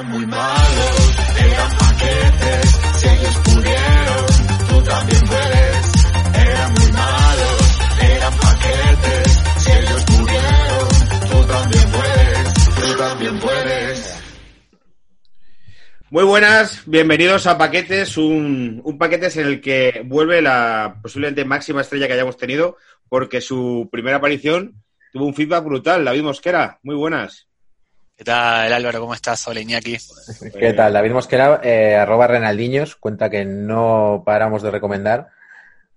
Eran muy malos, eran paquetes, si ellos pudieron, tú también puedes. Eran muy malos, eran paquetes, si ellos pudieron, tú también puedes, tú también puedes. Muy buenas, bienvenidos a Paquetes, un, un Paquetes en el que vuelve la posiblemente máxima estrella que hayamos tenido, porque su primera aparición tuvo un feedback brutal. David Mosquera, muy buenas. ¿Qué tal, Álvaro? ¿Cómo estás? Hola, Iñaki. ¿Qué tal? David Mosquera, eh, arroba Renaldiños, cuenta que no paramos de recomendar,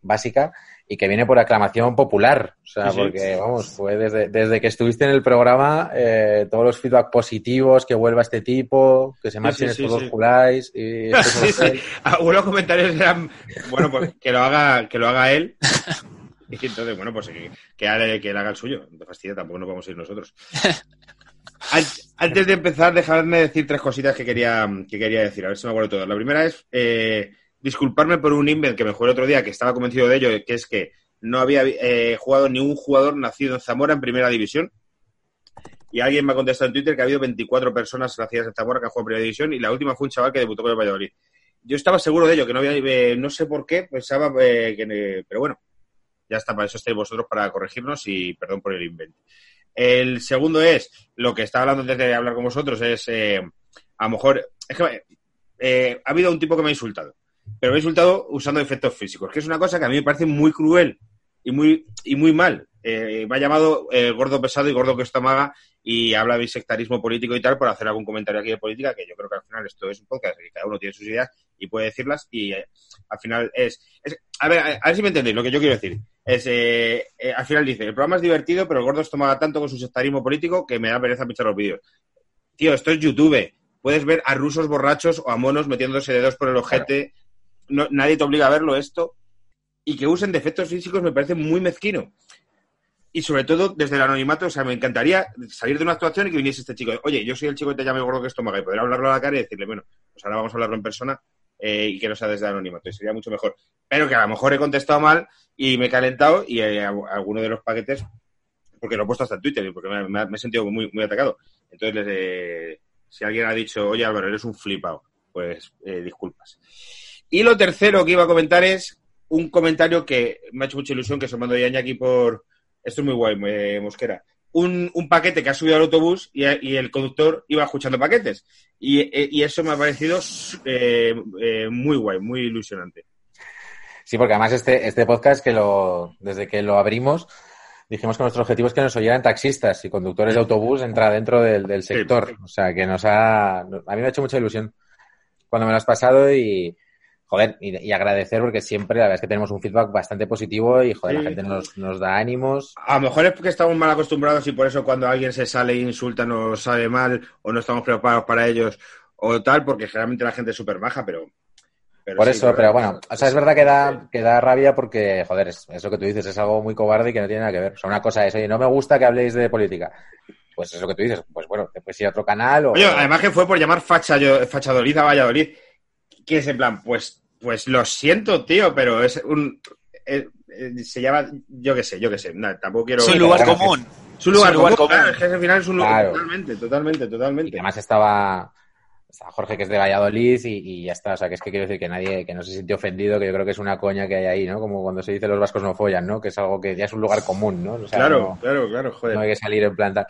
básica, y que viene por aclamación popular. O sea, Sí, sí. porque, vamos, fue desde, desde que estuviste en el programa, eh, todos los feedback positivos, que vuelva este tipo, que se marchen sí, estos dos y estos Sí, son- sí. Algunos comentarios eran, bueno, pues que lo haga, que lo haga él. Y entonces, bueno, pues que, que haga, que él haga el suyo. No te fastidia, tampoco nos vamos a ir nosotros. An- Antes de empezar, dejadme decir tres cositas que quería, que quería decir, a ver si me acuerdo todo. La primera es eh, disculparme por un invent que me jugué el otro día, que estaba convencido de ello, que es que no había eh, jugado ni un jugador nacido en Zamora en primera división. Y alguien me ha contestado en Twitter que ha habido 24 personas nacidas en Zamora que han jugado en primera división y la última fue un chaval que debutó con el Valladolid. Yo estaba seguro de ello, que no había, eh, no sé por qué, pensaba eh, que, pero bueno, ya está, para eso estáis vosotros para corregirnos y perdón por el invent. El segundo es, lo que estaba hablando antes de hablar con vosotros, es eh, a lo mejor, es que eh, ha habido un tipo que me ha insultado, pero me ha insultado usando efectos físicos, que es una cosa que a mí me parece muy cruel y muy, y muy mal. Eh, me ha llamado eh, gordo pesado y gordo que estómaga y habla de sectarismo político y tal por hacer algún comentario aquí de política, que yo creo que al final esto es un podcast que cada uno tiene sus ideas y puede decirlas y al final es, a ver, a ver si me entendéis lo que yo quiero decir. Es, eh, eh, al final dice, el programa es divertido, pero el gordo estómaga tanto con su sectarismo político que me da pereza pinchar los vídeos. Tío, esto es YouTube. Puedes ver a rusos borrachos o a monos metiéndose dedos por el ojete. No, nadie te obliga a verlo esto. Y que usen defectos físicos me parece muy mezquino. Y sobre todo desde el anonimato, o sea, me encantaría salir de una actuación y que viniese este chico. Oye, yo soy el chico que te llama gordo que estómaga y poder hablarlo a la cara y decirle, bueno, pues ahora vamos a hablarlo en persona eh, y que no sea desde el anonimato. Y sería mucho mejor. Pero que a lo mejor he contestado mal y me he calentado y eh, alguno de los paquetes, porque lo he puesto hasta en Twitter porque me, he sentido muy, muy atacado. Entonces, eh, si alguien ha dicho, oye Álvaro, eres un flipado, pues eh, disculpas. Y lo tercero que iba a comentar es un comentario que me ha hecho mucha ilusión, que se mandó ya aquí por... Esto es muy guay, eh, Mosquera. Un, un paquete que ha subido al autobús y, y el conductor iba escuchando paquetes. Y, eh, eso me ha parecido eh, muy guay, muy ilusionante. Sí, porque además este, este podcast que lo, desde que lo abrimos, dijimos que nuestro objetivo es que nos oyeran taxistas y conductores de autobús entra dentro del, del sector. O sea, que nos ha, a mí me ha hecho mucha ilusión cuando me lo has pasado y, joder, y, y agradecer porque siempre la verdad es que tenemos un feedback bastante positivo y, joder, Sí. la gente nos, nos da ánimos. A lo mejor es porque estamos mal acostumbrados y por eso cuando alguien se sale e insulta nos sabe mal o no estamos preparados para ellos o tal, porque generalmente la gente es súper baja, pero, pero Por sí, eso, pero- pero bueno, o sea, es verdad que da, que da rabia porque, joder, es, es lo que tú dices, es algo muy cobarde y que no tiene nada que ver. O sea, una cosa es, oye, no me gusta que habléis de política. Pues es lo que tú dices, pues bueno, te puedes ir a otro canal o... Oye, además que fue por llamar facha, Fachadolid a Valladolid, que es en plan, pues, pues lo siento, tío, pero es un... eh, eh, se llama, yo qué sé, yo qué sé, nada, tampoco quiero... Es un lugar común. Es un lugar, es un lugar común, común. claro, es que al final es un lugar... Claro. Totalmente, totalmente, Y totalmente. que además estaba, Jorge, que es de Valladolid, y, y ya está. O sea, que es que quiero decir que nadie, que no se siente ofendido, que yo creo que es una coña que hay ahí, ¿no? Como cuando se dice los vascos no follan, ¿no? Que es algo que ya es un lugar común, ¿no? O sea, claro, no- claro, claro, joder. no hay que salir en planta.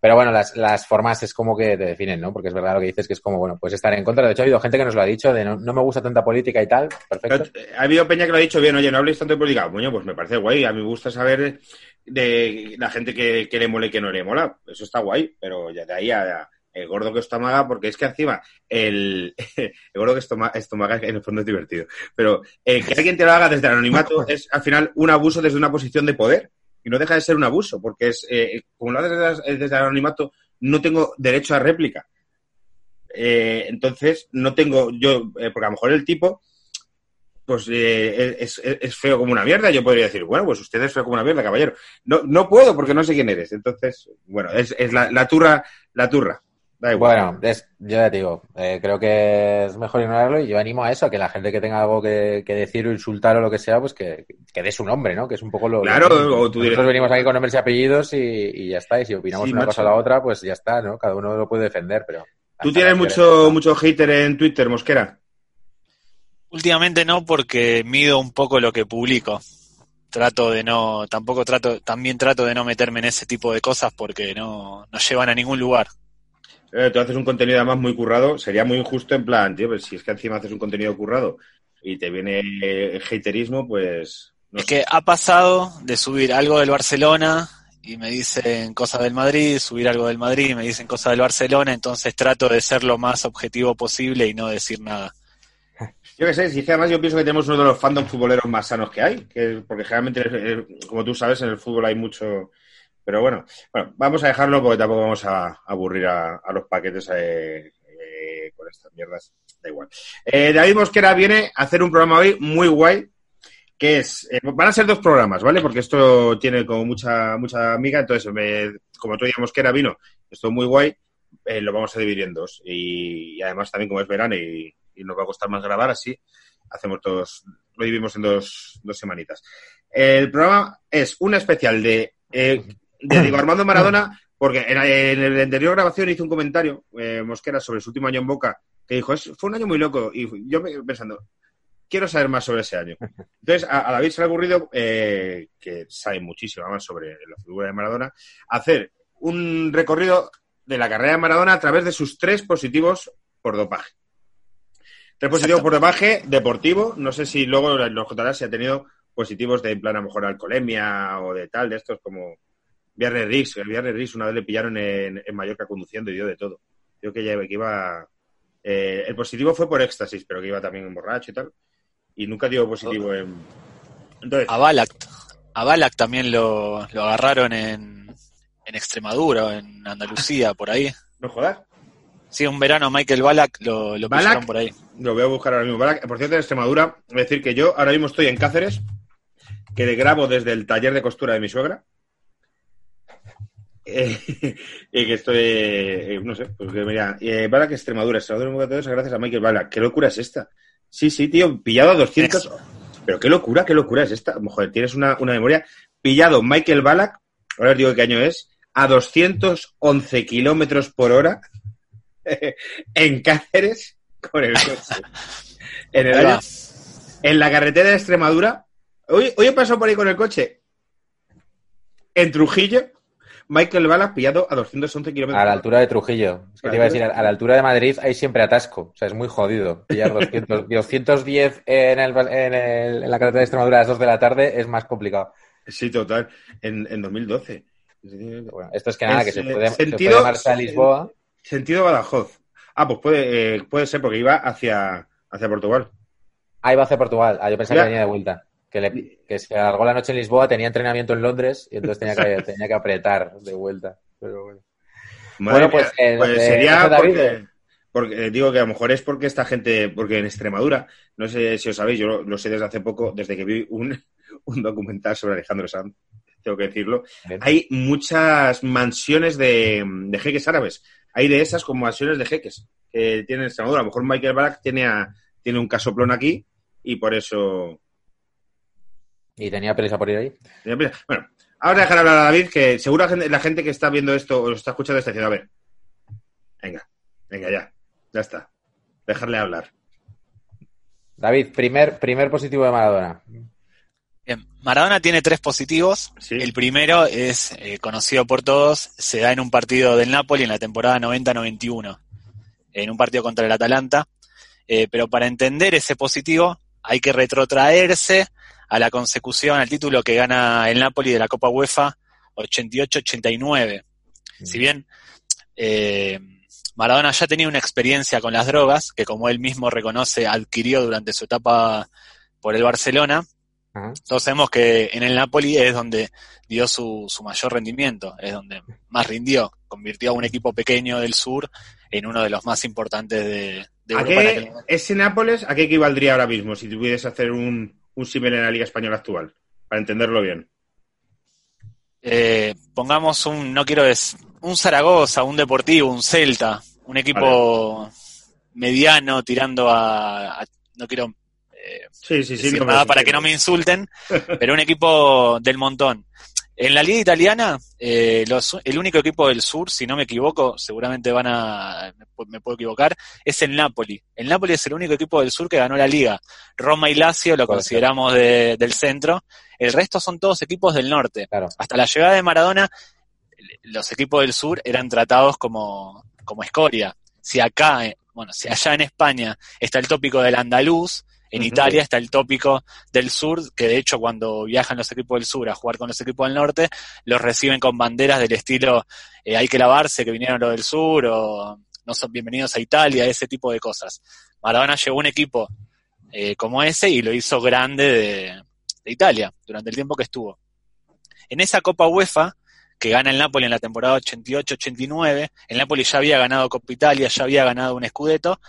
Pero bueno, las, las formas es como que te definen, ¿no? Porque es verdad lo que dices, que es como, bueno, puedes estar en contra. De hecho, ha habido gente que nos lo ha dicho, de no, no me gusta tanta política y tal. Perfecto. Pero, Ha habido Peña que lo ha dicho bien, oye, no habléis tanto de política. Bueno, pues me parece guay. A mí me gusta saber de la gente que, que le mola y que no le mola. Eso está guay, pero ya de ahí a, a el gordo que estomaga, porque es que encima el, el gordo que estoma- estomaga en el fondo es divertido. Pero eh, que alguien te lo haga desde el anonimato es al final un abuso desde una posición de poder. Y no deja de ser un abuso, porque es eh, como lo haces desde, desde el anonimato, no tengo derecho a réplica. Eh, entonces, no tengo yo, eh, porque a lo mejor el tipo, pues eh, es, es- es feo como una mierda. Yo podría decir, bueno, pues usted es feo como una mierda, caballero. No, no puedo porque no sé quién eres. Entonces, bueno, es, es la, la turra, la turra. Da igual. Bueno, es, yo ya te digo, eh, creo que es mejor ignorarlo y yo animo a eso, a que la gente que tenga algo que, que decir o insultar o lo que sea, pues que, que dé su nombre, ¿no? Que es un poco lo... Claro, lo- o tú dirás- Nosotros venimos aquí con nombres y apellidos y, y ya está, y si opinamos Sí, una macho. cosa o la otra, pues ya está, ¿no? Cada uno lo puede defender, pero... Tú tienes mucho, mucho hater en Twitter, Mosquera. Últimamente no, porque mido un poco lo que publico. Trato de no, tampoco trato, también trato de no meterme en ese tipo de cosas porque no, no llevan a ningún lugar. Eh, tú haces un contenido además muy currado, sería muy injusto en plan, tío, pues si es que encima haces un contenido currado y te viene eh, haterismo, pues... No es sé. que ha pasado de subir algo del Barcelona y me dicen cosas del Madrid, subir algo del Madrid y me dicen cosas del Barcelona, entonces trato de ser lo más objetivo posible y no decir nada. Yo qué sé, si es que además yo pienso que tenemos uno de los fandom futboleros más sanos que hay, que, porque generalmente, eh, como tú sabes, en el fútbol hay mucho... Pero bueno, bueno, vamos a dejarlo porque tampoco vamos a aburrir a, los paquetes eh, eh, con estas mierdas. Da igual. Eh, David Mosquera viene a hacer un programa hoy muy guay, que es... eh, van a ser dos programas, ¿vale? Porque esto tiene como mucha mucha amiga, entonces, me- como otro día Mosquera vino, esto es muy guay, lo vamos a dividir en dos. Y, además también como es verano y, nos va a costar más grabar, así hacemos dos, lo dividimos en dos, dos semanitas. El programa es un especial de, de Diego Armando Maradona, porque en, en la anterior grabación hizo un comentario, eh, Mosquera, sobre su último año en Boca, que dijo, "Es- fue un año muy loco. Y yo me pensando, quiero saber más sobre ese año. Entonces, a, a David se le ha ocurrido, eh, que sabe muchísimo más sobre la figura de Maradona, hacer un recorrido de la carrera de Maradona a través de sus tres positivos por dopaje. Tres positivos por dopaje deportivo. No sé si luego nos contará si ha tenido positivos de, en plan, a lo mejor alcoholemia o de tal, de estos como Viernes Riggs. El Viernes Riggs una vez le pillaron en, en Mallorca conduciendo y dio de todo. Digo que, ya- que iba... eh, el positivo fue por éxtasis, pero que iba también borracho y tal. Y nunca dio positivo en... Entonces, A Balak, a Balak también lo, lo agarraron en, en Extremadura, en Andalucía, por ahí. no jodas. Sí, un verano Michael Balak lo, lo por ahí. Lo voy a buscar ahora mismo. Barak, Por cierto, en Extremadura, voy a decir que yo ahora mismo estoy en Cáceres, que le grabo desde el taller de costura de mi suegra. Eh, y que estoy, eh, no sé, pues que mira, eh, Barak Extremadura, Extremadura gracias a Michael Barak. ¿Qué locura es esta? Sí, sí, tío, pillado a 200. Pero qué locura, qué locura es esta. Joder, tienes una, una memoria. Pillado Michael Ballack, ahora os digo qué año es, a 211 kilómetros por hora en Cáceres con el coche. En el año, en la carretera de Extremadura. Hoy, hoy he pasado por ahí con el coche. En Trujillo, Michael Ballack pillado a 211 kilómetros A la altura de Trujillo. Es que te iba a decir, a la altura de Madrid hay siempre atasco. O sea, es muy jodido. Pillar 200, 210 en, el, en, el- en la carretera de Extremadura a las 2 de la tarde es más complicado. Sí, total. En, en 2012. Bueno, esto es que nada, Es, que se eh, puede, se sentido- puede marchar a Lisboa. Sentido Badajoz. Ah, pues puede, eh, puede ser porque iba hacia, hacia Portugal. Ahí va hacia Portugal. Ah, yo pensaba que venía de vuelta. Que, le- que se alargó la noche en Lisboa, tenía entrenamiento en Londres y entonces tenía que, tenía que apretar de vuelta. Pero bueno. Madre Bueno, pues, eh, pues eh, sería David, porque, eh. porque, digo que a lo mejor es porque esta gente, porque en Extremadura, no sé si os sabéis, yo lo, lo sé desde hace poco, desde que vi un, un documental sobre Alejandro Sanz, tengo que decirlo, hay muchas mansiones de, de jeques árabes. Hay de esas como mansiones de jeques que tienen Extremadura. A lo mejor Michael Ballack tiene, a- tiene un casoplón aquí y por eso... Y tenía prisa por ir ahí. Bueno, ahora dejar hablar a David, que seguro la gente, la gente que está viendo esto o lo está escuchando está diciendo, a ver, venga, venga ya, ya está, dejarle hablar. David, primer, primer positivo de Maradona. Bien, Maradona tiene tres positivos. Sí. El primero es eh, conocido por todos, se da en un partido del Napoli en la temporada 90-91, en un partido contra el Atalanta. Eh, pero para entender ese positivo hay que retrotraerse a la consecución, al título que gana el Napoli de la Copa UEFA 88-89. Si bien eh, Maradona ya tenía una experiencia con las drogas, que como él mismo reconoce, adquirió durante su etapa por el Barcelona, Ajá. todos sabemos que en el Napoli es donde dio su, su mayor rendimiento, es donde más rindió convirtió a un equipo pequeño del sur en uno de los más importantes de, de ¿A Europa. en qué, aquel momento. ese Nápoles, ¿a qué equivaldría ahora mismo si tuvieras hacer un, un símil en la Liga Española actual? Para entenderlo bien. Eh, pongamos un, no quiero es un Zaragoza, un Deportivo, un Celta, un equipo mediano tirando a, a- no quiero eh, Sí, sí, sí. decir no nada para que no me insulten, pero un equipo del montón. En la liga italiana, eh, los- el único equipo del sur, si no me equivoco, seguramente van a, me puedo equivocar, es el Napoli. El Napoli es el único equipo del sur que ganó la liga. Roma y Lazio lo consideramos de- del centro. El resto son todos equipos del norte. Claro. Hasta la llegada de Maradona, los equipos del sur eran tratados como, como escoria. Si acá, eh, bueno, si allá en España está el tópico del andaluz, en. Italia está el tópico del sur, que de hecho cuando viajan los equipos del sur a jugar con los equipos del norte, los reciben con banderas del estilo eh, hay que lavarse, que vinieron los del sur, o no son bienvenidos a Italia, ese tipo de cosas. Maradona llevó un equipo eh, como ese y lo hizo grande de, de Italia durante el tiempo que estuvo. En esa Copa UEFA, que gana el Napoli en la temporada 88-89, el Napoli ya había ganado Copa Italia, ya había ganado un Scudetto,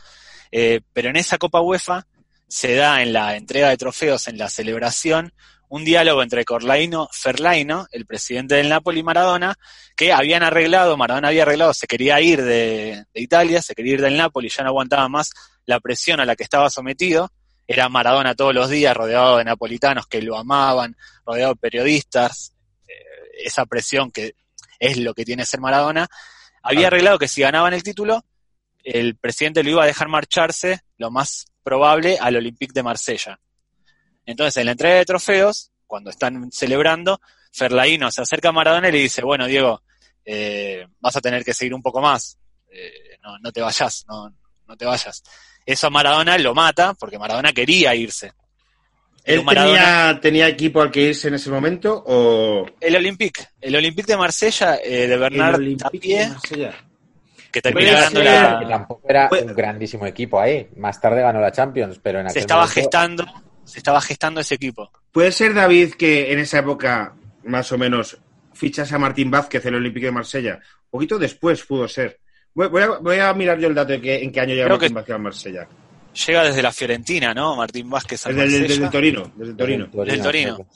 eh, pero en esa Copa UEFA se da en la entrega de trofeos, en la celebración, un diálogo entre Corlaino Ferlaino, el presidente del Napoli, y Maradona, que habían arreglado, Maradona había arreglado, se quería ir de, de Italia, se quería ir del Napoli, ya no aguantaba más la presión a la que estaba sometido, era Maradona todos los días rodeado de napolitanos que lo amaban, rodeado de periodistas, eh, esa presión que es lo que tiene ser Maradona, había arreglado que si ganaban el título, el presidente lo iba a dejar marcharse, lo más probable, al Olympique de Marsella. Entonces, en la entrega de trofeos, cuando están celebrando, Ferlaino se acerca a Maradona y le dice, bueno, Diego, eh, vas a tener que seguir un poco más, eh, no, no te vayas, no, no te vayas. Eso a Maradona lo mata, porque Maradona quería irse. ¿Él tenía, tenía equipo al que irse en ese momento o...? El Olympique, el Olympique de Marsella, eh, de Bernard Tapie, que termina Puede ganando ser- la, Que tampoco era Pues- un grandísimo equipo ahí. Más tarde ganó la Champions, pero en se aquel estaba momento- gestando, se estaba gestando ese equipo. ¿Puede ser, David, que en esa época, más o menos, fichas a Martín Vázquez, el Olímpico de Marsella? Un poquito después pudo ser. Voy, voy a, voy a mirar yo el dato de que, en qué año llega Martín que- Vázquez a Marsella. Llega desde la Fiorentina, ¿no? Martín Vázquez al Desde, el Torino, desde el Torino. Del Torino.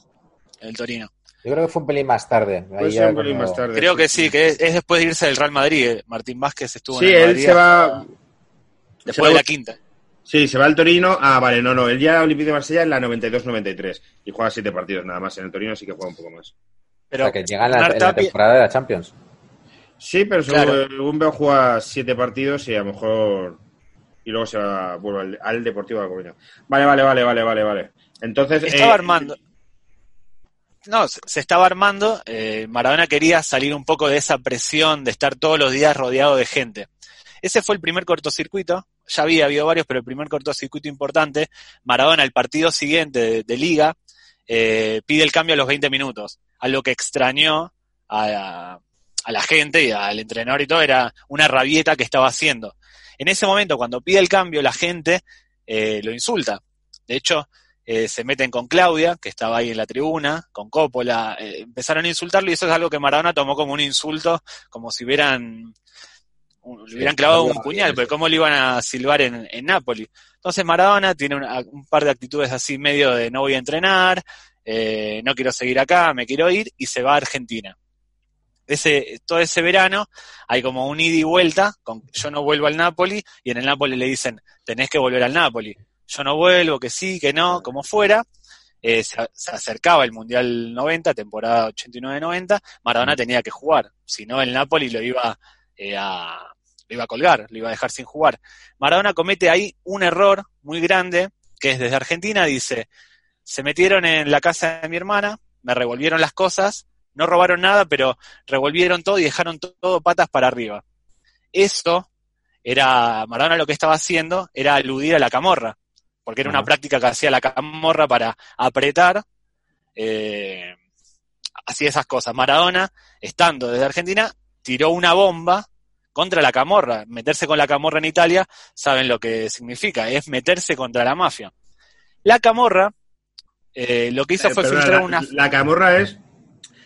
el Torino. Yo creo que fue un pelín más tarde. Ahí Puede ya ser un pelín cuando- más tarde. Creo que sí, que es, es después de irse del Real Madrid. eh. Martín Vázquez estuvo Sí, en el él Madrid se va... después se va- de la quinta. Sí, se va al Torino. Ah, vale, no, no. Él ya Olímpico de Marsella en la 92-93. Y juega siete partidos nada más. En el Torino sí que juega un poco más. o Pero sea, que llega en la, en la temporada de la Champions. Sí, pero Claro. según veo juega siete partidos y a lo mejor... Y luego se va vuelve al, al Deportivo de La Coruña. Vale, vale, vale, vale, vale, vale. Entonces... estaba eh, armando. No, se, estaba armando. eh, Maradona quería salir un poco de esa presión de estar todos los días rodeado de gente. Ese fue el primer cortocircuito. Ya había habido varios, pero el primer cortocircuito importante. Maradona, el partido siguiente de, Liga, eh, pide el cambio a los 20 minutos. Algo que extrañó a, a la gente y al entrenador y todo, era una rabieta que estaba haciendo. En ese momento, cuando pide el cambio, la gente eh, lo insulta. De hecho, eh, se meten con Claudia, que estaba ahí en la tribuna, con Coppola, eh, empezaron a insultarlo y eso es algo que Maradona tomó como un insulto, como si hubieran, un- le hubieran clavado un puñal, porque cómo le iban a silbar en, en Nápoli. Entonces Maradona tiene una- un par de actitudes así medio de no voy a entrenar, eh, no quiero seguir acá, me quiero ir, y se va a Argentina. Ese, todo ese verano hay como un ida y vuelta, con yo no vuelvo al Napoli, y en el Napoli le dicen, tenés que volver al Napoli. Yo no vuelvo, que sí, que no, como fuera. Eh, se, se acercaba el Mundial 90, temporada 89-90, Maradona tenía que jugar, si no el Napoli lo iba, eh, a, lo iba a colgar, lo iba a dejar sin jugar. Maradona comete ahí un error muy grande, que es desde Argentina, dice, se metieron en la casa de mi hermana, me revolvieron las cosas, no robaron nada, pero revolvieron todo y dejaron to- todo patas para arriba. Eso era, Maradona lo que estaba haciendo era aludir a la camorra, porque era una práctica que hacía la camorra para apretar, eh, hacía esas cosas. Maradona, estando desde Argentina, tiró una bomba contra la camorra. Meterse con la camorra en Italia, saben lo que significa, es meterse contra la mafia. La camorra, eh, lo que hizo Eh, fue filtrar la, una... la camorra es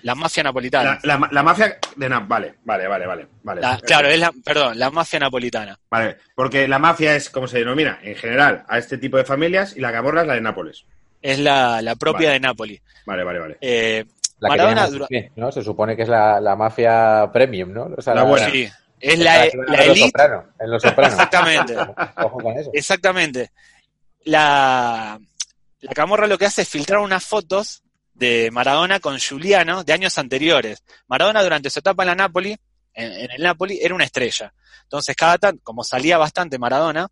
La mafia napolitana. La, la- la mafia de Na- Vale, vale, vale, vale. vale. La- claro, es la, perdón, la mafia napolitana. Vale, porque la mafia es como se denomina en general a este tipo de familias y la camorra es la de Nápoles. Es la, la propia Vale. de Nápoli. Vale, vale, vale. Eh, La que Maradona XP, ¿no? Se supone que es la, la mafia premium, ¿no? O sea, La buena. sí, es la, Los elite. Soprano, en Los Sopranos. Exactamente. Ojo con eso. Exactamente. La, la camorra lo que hace es filtrar unas fotos de Maradona con Giuliano de años anteriores. Maradona durante su etapa en la Napoli, en, el Napoli, era una estrella. Entonces, cada tanto, como salía bastante Maradona,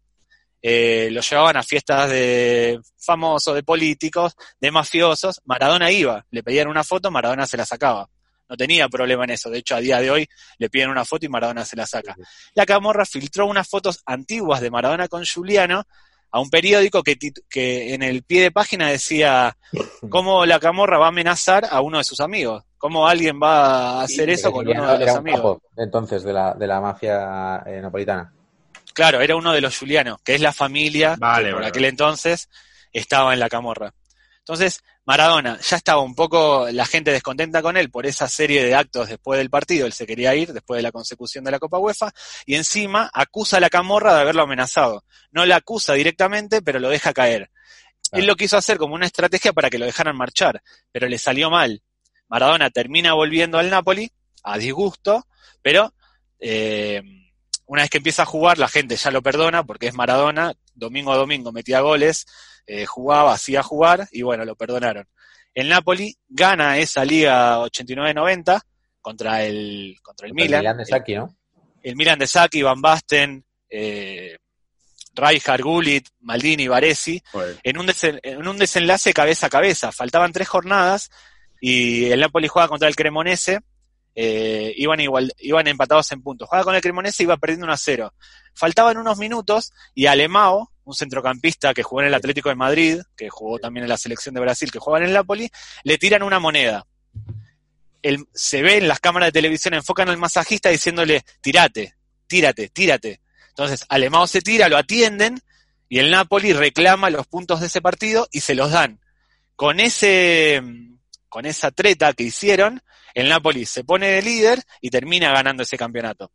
eh, lo llevaban a fiestas de famosos, de políticos, de mafiosos. Maradona iba, le pedían una foto, Maradona se la sacaba. No tenía problema en eso. De hecho, a día de hoy le piden una foto y Maradona se la saca. La camorra filtró unas fotos antiguas de Maradona con Giuliano a un periódico que, que en el pie de página decía cómo la camorra va a amenazar a uno de sus amigos. Cómo alguien va a hacer eso con uno de los un amigos. capo, entonces, de la, de la mafia eh, napolitana. Claro, era uno de los Giuliano, que es la familia Vale, que por vale, aquel vale. entonces estaba en la camorra. Entonces, Maradona ya estaba un poco la gente descontenta con él por esa serie de actos después del partido, él se quería ir después de la consecución de la Copa UEFA, y encima acusa a la camorra de haberlo amenazado. No la acusa directamente, pero lo deja caer. Él lo quiso hacer como una estrategia para que lo dejaran marchar, pero le salió mal. Maradona termina volviendo al Napoli, a disgusto, pero eh, una vez que empieza a jugar, la gente ya lo perdona porque es Maradona, domingo a domingo metía goles, eh, jugaba, hacía jugar y bueno, lo perdonaron. El Napoli gana esa liga 89-90 contra el, contra el El Milan. Milan de Saki, ¿no? El, el Milan de Sacchi, Van Basten, eh, Rijkaard, Gullit, Maldini, Baresi, Joder. en un, desen- en un desenlace cabeza a cabeza. Faltaban tres jornadas y el Napoli juega contra el Cremonese. Eh, iban, igual, iban empatados en puntos. Juega con el Cremonese iba perdiendo 1 a 0. Faltaban unos minutos y Alemao, un centrocampista que jugó en el Atlético de Madrid, que jugó también en la selección de Brasil, que juega en el Napoli, le tiran una moneda. El- se ve en las cámaras de televisión, enfocan al masajista diciéndole, tírate, tírate, tírate. Entonces, Alemao se tira, lo atienden y el Napoli reclama los puntos de ese partido y se los dan. Con ese, con esa treta que hicieron, el Napoli se pone de líder y termina ganando ese campeonato.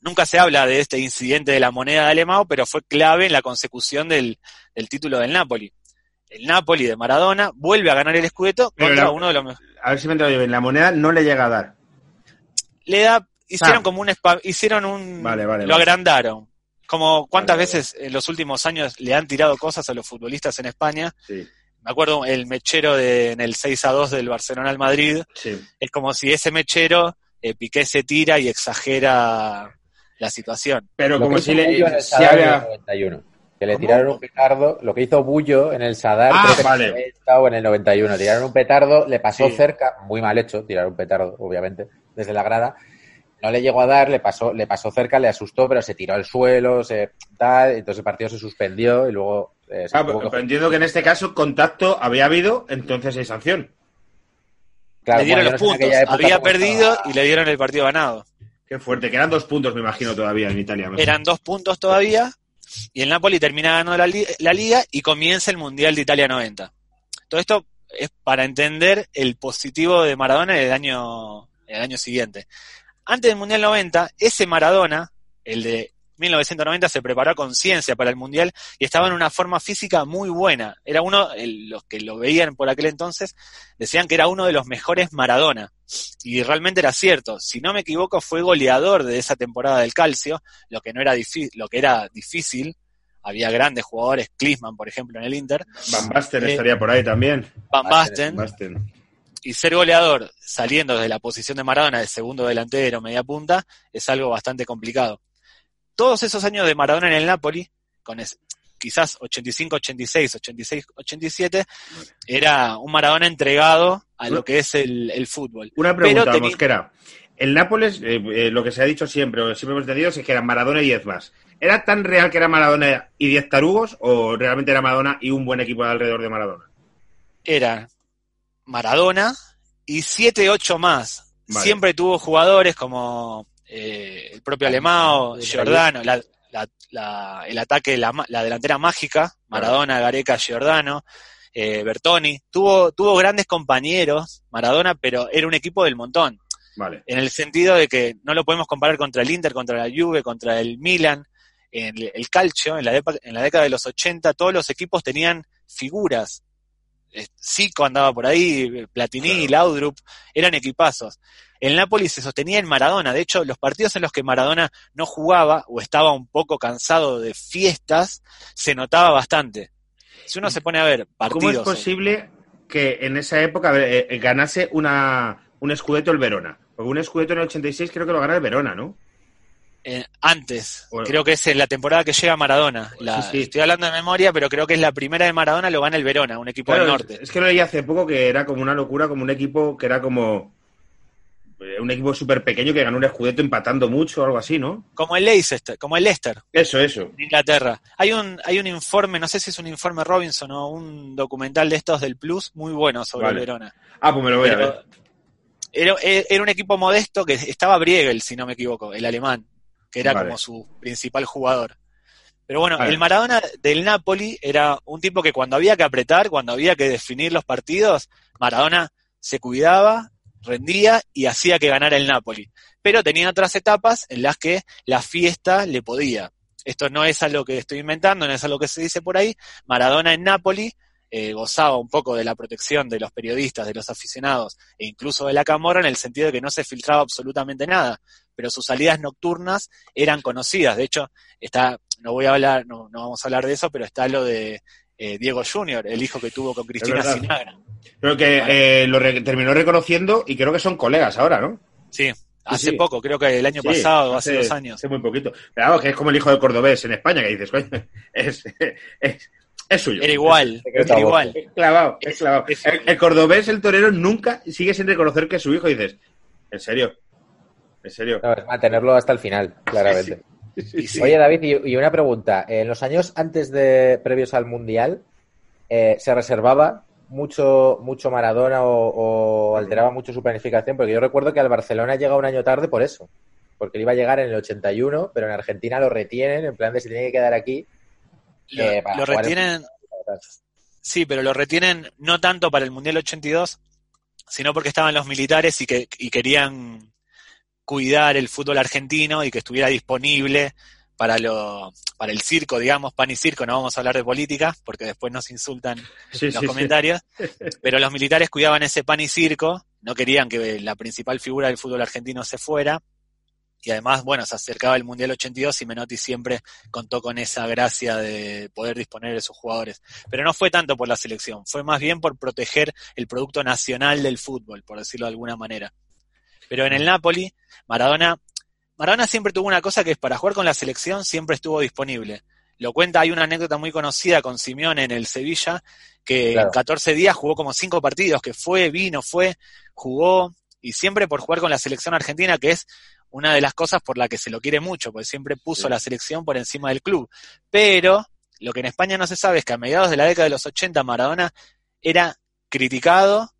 Nunca se habla de este incidente de la moneda de Alemao, pero fue clave en la consecución del, del título del Napoli. El Napoli de Maradona vuelve a ganar el Scudetto Pero contra la- uno de los mejores. A ver si me yo bien. La moneda no le llega a dar. Le da, hicieron Ah. como un spa- hicieron un Vale, vale, lo vale. agrandaron. Como cuántas veces en los últimos años le han tirado cosas a los futbolistas en España. Sí, Me acuerdo el mechero de, en el 6 a 2 del Barcelona al Madrid. sí. Es como si ese mechero eh, Piqué se tira y exagera la situación. Pero Lo como que si en le. el Si Sadar en el había... 91. Que le ¿Cómo? tiraron un petardo, lo que hizo Bullo en el Sadar, Ah, creo que vale. estado en el 91. Tiraron un petardo, le pasó Sí. cerca, muy mal hecho, tirar un petardo, obviamente, desde la grada. No le llegó a dar, le pasó, le pasó cerca, le asustó, pero se tiró al suelo, se tal, entonces el partido se suspendió y luego eh, Ah, pero, pero entiendo que en este caso contacto había habido, entonces hay sanción. Claro, le dieron bueno, los no puntos. Había perdido estaba- y le dieron el partido ganado. Qué fuerte, que eran dos puntos, me imagino, todavía en Italia. Eran dos puntos todavía y el Napoli termina ganando la, li- la liga y comienza el Mundial de Italia 90. Todo esto es para entender el positivo de Maradona en el año, el año siguiente. Antes del Mundial 90, ese Maradona, el de 1990, se preparó a conciencia para el Mundial y estaba en una forma física muy buena. Era uno, el- los que lo veían por aquel entonces, decían que era uno de los mejores Maradona. Y realmente era cierto. Si no me equivoco, fue goleador de esa temporada del Calcio, lo que no era difícil, lo que era difícil. Había grandes jugadores, Klinsmann, por ejemplo, en el Inter, Van Basten Eh, estaría por ahí también. Van Basten, Basten, Van Basten. y ser goleador saliendo desde la posición de Maradona, de segundo delantero, media punta, es algo bastante complicado. Todos esos años de Maradona en el Napoli, con es- quizás 85, 86, 86, 87, era un Maradona entregado a lo que es el, el fútbol. Una pregunta, Pero Mosquera. El Nápoles, eh, eh, lo que se ha dicho siempre, o siempre hemos entendido, es que era Maradona y 10 más. ¿Era tan real que era Maradona y 10 tarugos o realmente era Maradona y un buen equipo alrededor de Maradona? era Maradona y siete, ocho más. Vale. Siempre tuvo jugadores como eh, el propio Alemao, Giordano, la- la- la- el ataque, la, la delantera mágica, Maradona, Gareca, Giordano. eh, Bertoni. Tuvo, tuvo grandes compañeros, Maradona, pero era un equipo del montón. Vale. En el sentido de que no lo podemos comparar contra el Inter, contra la Juve, contra el Milan. En el, el calcio, en la, depa- en la década de los 80, todos los equipos tenían figuras. Eh, Zico andaba por ahí, Platini, Laudrup, eran equipazos. El Napoli se sostenía en Maradona. De hecho, los partidos en los que Maradona no jugaba o estaba un poco cansado de fiestas, se notaba bastante. Si uno se pone a ver partidos. ¿Cómo es posible que en esa época eh, eh, ganase una, un escudeto el Verona? Porque un escudeto en el 86 creo que lo gana el Verona, ¿no? eh, antes, Bueno. creo que es en la temporada que llega Maradona. La- Sí, sí. Estoy hablando de memoria, pero creo que es la primera de Maradona, lo gana el Verona, un equipo Claro, del norte. Es que lo leí hace poco que era como una locura, como un equipo que era como un equipo súper pequeño que ganó un escudeto empatando mucho o algo así, ¿no? Como el Leicester, como el Leicester Eso, eso. de Inglaterra. Hay un, hay un informe, no sé si es un informe Robinson o un documental de estos del Plus, muy bueno sobre Vale. el Verona. Ah, pues me lo voy a ver. era, era un equipo modesto que estaba Briegel, si no me equivoco, el alemán, que era Vale. como su principal jugador. Pero bueno, Vale. el Maradona del Napoli era un tipo que cuando había que apretar, cuando había que definir los partidos, Maradona se cuidaba, rendía y hacía que ganara el Napoli. Pero tenía otras etapas en las que la fiesta le podía. Esto no es algo que estoy inventando, no es algo que se dice por ahí. Maradona en Napoli eh, gozaba un poco de la protección de los periodistas, de los aficionados e incluso de la camorra en el sentido de que no se filtraba absolutamente nada, pero sus salidas nocturnas eran conocidas. De hecho, está, no voy a hablar, no, no vamos a hablar de eso, pero está lo de eh, Diego Junior, el hijo que tuvo con Cristina. Sinagra. Creo que eh, lo re- terminó reconociendo y creo que son colegas ahora, ¿no? Sí, hace sí. poco, creo que el año Sí, pasado, hace, dos años. Hace muy poquito. Pero vamos, que es como el hijo del cordobés en España, que dices, coño, es, es, es suyo. Era igual, era igual. Es clavado, es clavado. Es- El, el cordobés, el torero, nunca sigue sin reconocer que es su hijo. Y dices, ¿en serio? ¿En serio? No, es mantenerlo hasta el final, claramente. Sí, Oye, David, y, y una pregunta. En los años antes de previos al Mundial, eh, ¿se reservaba mucho, mucho Maradona o, o alteraba mucho su planificación? Porque yo recuerdo que al Barcelona llega un año tarde por eso. Porque él iba a llegar en el 81, pero en Argentina lo retienen, en plan de se tiene que quedar aquí. lo, eh, lo retienen, sí, pero lo retienen no tanto para el Mundial 82, sino porque estaban los militares y que y querían cuidar el fútbol argentino y que estuviera disponible para lo para el circo, digamos, pan y circo, no vamos a hablar de política porque después nos insultan Sí, los sí, sí. comentarios, pero los militares cuidaban ese pan y circo, no querían que la principal figura del fútbol argentino se fuera, y además, bueno, se acercaba el Mundial 82 y Menotti siempre contó con esa gracia de poder disponer de sus jugadores. Pero no fue tanto por la selección, fue más bien por proteger el producto nacional del fútbol, por decirlo de alguna manera. Pero en el Napoli, Maradona, Maradona siempre tuvo una cosa que es para jugar con la selección siempre estuvo disponible. Lo cuenta, hay una anécdota muy conocida con Simeone en el Sevilla, que Claro. en 14 días jugó como cinco partidos, que fue, vino, fue, jugó, y siempre por jugar con la selección argentina, que es una de las cosas por la que se lo quiere mucho, porque siempre puso Sí. la selección por encima del club. Pero lo que en España no se sabe es que a mediados de la década de los 80 Maradona era criticado,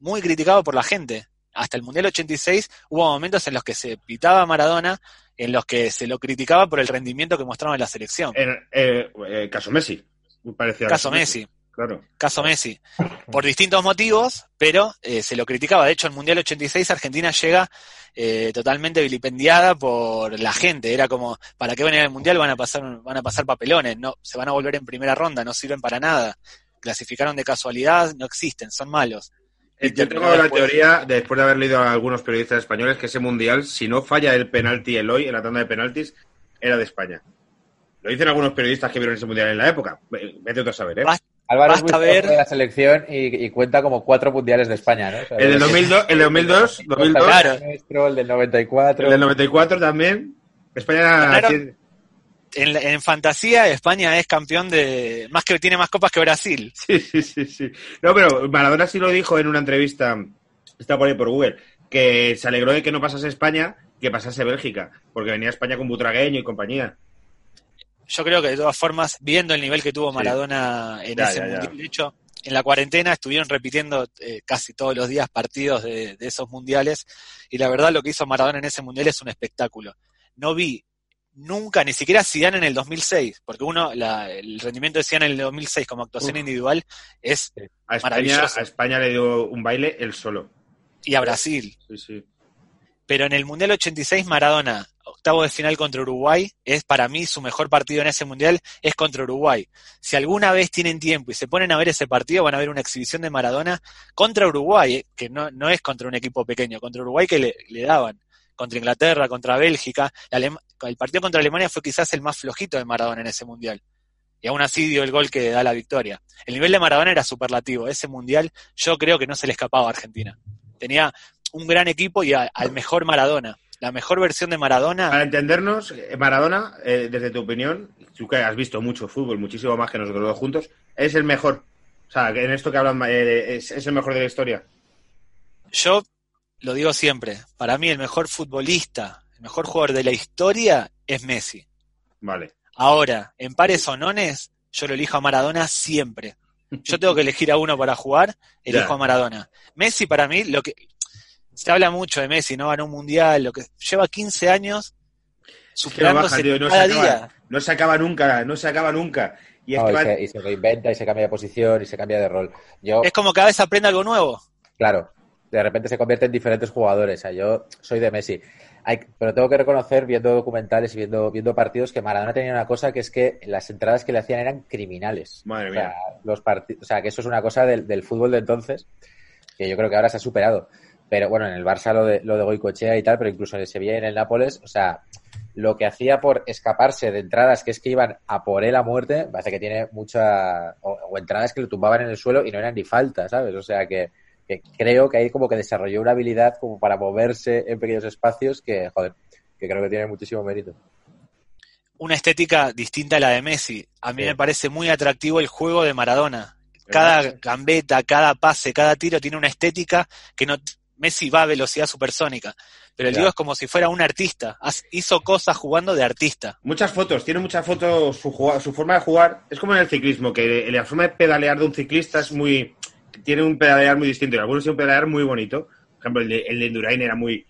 muy criticado por la gente. Hasta el Mundial 86 hubo momentos en los que se pitaba a Maradona, en los que se lo criticaba por el rendimiento que mostraba en la selección. En, eh, eh, caso Messi. Muy parecido a Caso Messi. Claro. caso Messi, por distintos motivos, pero eh, se lo criticaba. De hecho, en Mundial 86 Argentina llega eh, totalmente vilipendiada por la gente. Era como, ¿para qué venir al Mundial? Van a pasar, van a pasar papelones, no, se van a volver en primera ronda, no sirven para nada. Clasificaron de casualidad, no existen, son malos. Yo tengo la teoría, después de haber leído a algunos periodistas españoles, que ese mundial, si no falla el penalti Eloy en la tanda de penaltis, era de España. Lo dicen algunos periodistas que vieron ese mundial en la época. Vete tú a saber, ¿eh? Basta- Álvaro es Basta muy ver- de la selección y, y cuenta como cuatro mundiales de España, ¿no? O sea, El del 2002, el de 2002, 2002 Claro. el el del 94. el del 94 también. España. En, en fantasía, España es campeón de. más que tiene más copas que Brasil. Sí, sí, sí, sí. No, pero Maradona sí lo dijo en una entrevista, está por ahí por Google, que se alegró de que no pasase España, que pasase Bélgica, porque venía España con Butragueño y compañía. Yo creo que de todas formas, viendo el nivel que tuvo Sí. Maradona en Ya, ese ya, ya. mundial, de hecho, en la cuarentena estuvieron repitiendo eh, casi todos los días partidos de, de esos mundiales, y la verdad lo que hizo Maradona en ese mundial es un espectáculo. No vi nunca, ni siquiera Zidane en el 2006, porque uno, la- el rendimiento de Zidane en el 2006 como actuación Uf. individual es A España, Maravilloso. a España le dio un baile él solo. y a Brasil. Sí, sí. Pero en el Mundial 86 Maradona, octavo de final contra Uruguay, es para mí su mejor partido en ese Mundial, es contra Uruguay. Si alguna vez tienen tiempo y se ponen a ver ese partido, van a ver una exhibición de Maradona contra Uruguay, eh, que no, no es contra un equipo pequeño, contra Uruguay que le, le daban, contra Inglaterra, contra Bélgica. El partido contra Alemania fue quizás el más flojito de Maradona en ese Mundial. Y aún así dio el gol que da la victoria. El nivel de Maradona era superlativo. Ese Mundial yo creo que no se le escapaba a Argentina. Tenía un gran equipo y a- al mejor Maradona. La mejor versión de Maradona, Para entendernos, eh, Maradona, eh, desde tu opinión, tú que has visto mucho fútbol, muchísimo más que nosotros dos juntos, es el mejor. O sea, en esto que hablan, eh, es, es el mejor de la historia. yo lo digo siempre, para mí el mejor futbolista, el mejor jugador de la historia es Messi. Vale. Ahora, en pares o nones, yo lo elijo a Maradona siempre. Yo tengo que elegir a uno para jugar, elijo a Maradona. Messi para mí, lo que se habla mucho de Messi, no ganó un mundial, lo que lleva 15 años Que no superándose baja, no se, cada acaba, día. no se acaba nunca, no se acaba nunca. Y es No, que y, va- se, y se reinventa y se cambia de posición y se cambia de rol. Yo, Es como cada vez aprende algo nuevo. claro, de repente se convierte en diferentes jugadores. O sea, yo soy de Messi. Hay- pero tengo que reconocer, viendo documentales y viendo, viendo partidos, que Maradona tenía una cosa que es que las entradas que le hacían eran criminales. Madre O sea, mía. los parti- o sea, que eso es una cosa del, del fútbol de entonces, que yo creo que ahora se ha superado. Pero bueno, en el Barça lo de, lo de Goicoechea y tal, pero incluso en el Sevilla y en el Nápoles, o sea, lo que hacía por escaparse de entradas que es que iban a por él a muerte, parece que tiene mucha. O, o entradas que lo tumbaban en el suelo y no eran ni falta, ¿sabes? O sea que, que creo que ahí como que desarrolló una habilidad como para moverse en pequeños espacios que, joder, que creo que tiene muchísimo mérito. Una estética distinta a la de Messi. A mí Sí. me parece muy atractivo el juego de Maradona. Cada gambeta, cada pase, cada tiro tiene una estética que no. Messi va a velocidad supersónica. Pero el Ya. Diego es como si fuera un artista. Hizo cosas jugando de artista. Muchas fotos, tiene muchas fotos, su, su forma de jugar es como en el ciclismo, que la forma de pedalear de un ciclista es muy. Tiene un pedalear muy distinto y algunos tienen un pedalear muy bonito. Por ejemplo, el de, el de Indurain era muy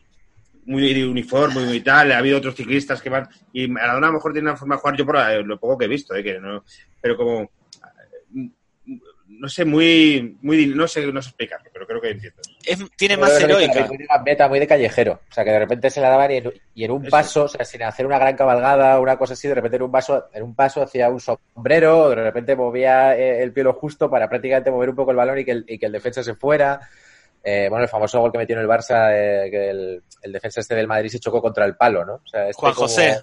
muy uniforme, muy tal. Ha habido otros ciclistas que van. Y Maradona a lo mejor tiene una forma de jugar, yo por lo poco que he visto, eh, que no, pero como. No sé, muy. muy no sé, no sé explicarlo, pero creo que entiendo. Es, tiene Pero más lo heroica. Muy de gambeta, muy de callejero. O sea, que de repente se la daban y en, y en un Eso. paso, o sea, sin hacer una gran cabalgada o una cosa así, de repente en un paso, en un paso hacía un sombrero, o de repente movía eh, el pelo justo para prácticamente mover un poco el balón y que el, y que el defensa se fuera. Eh, bueno, el famoso gol que metió en el Barça, eh, que el, el defensa este del Madrid se chocó contra el palo, ¿no? O sea, este Juan como José.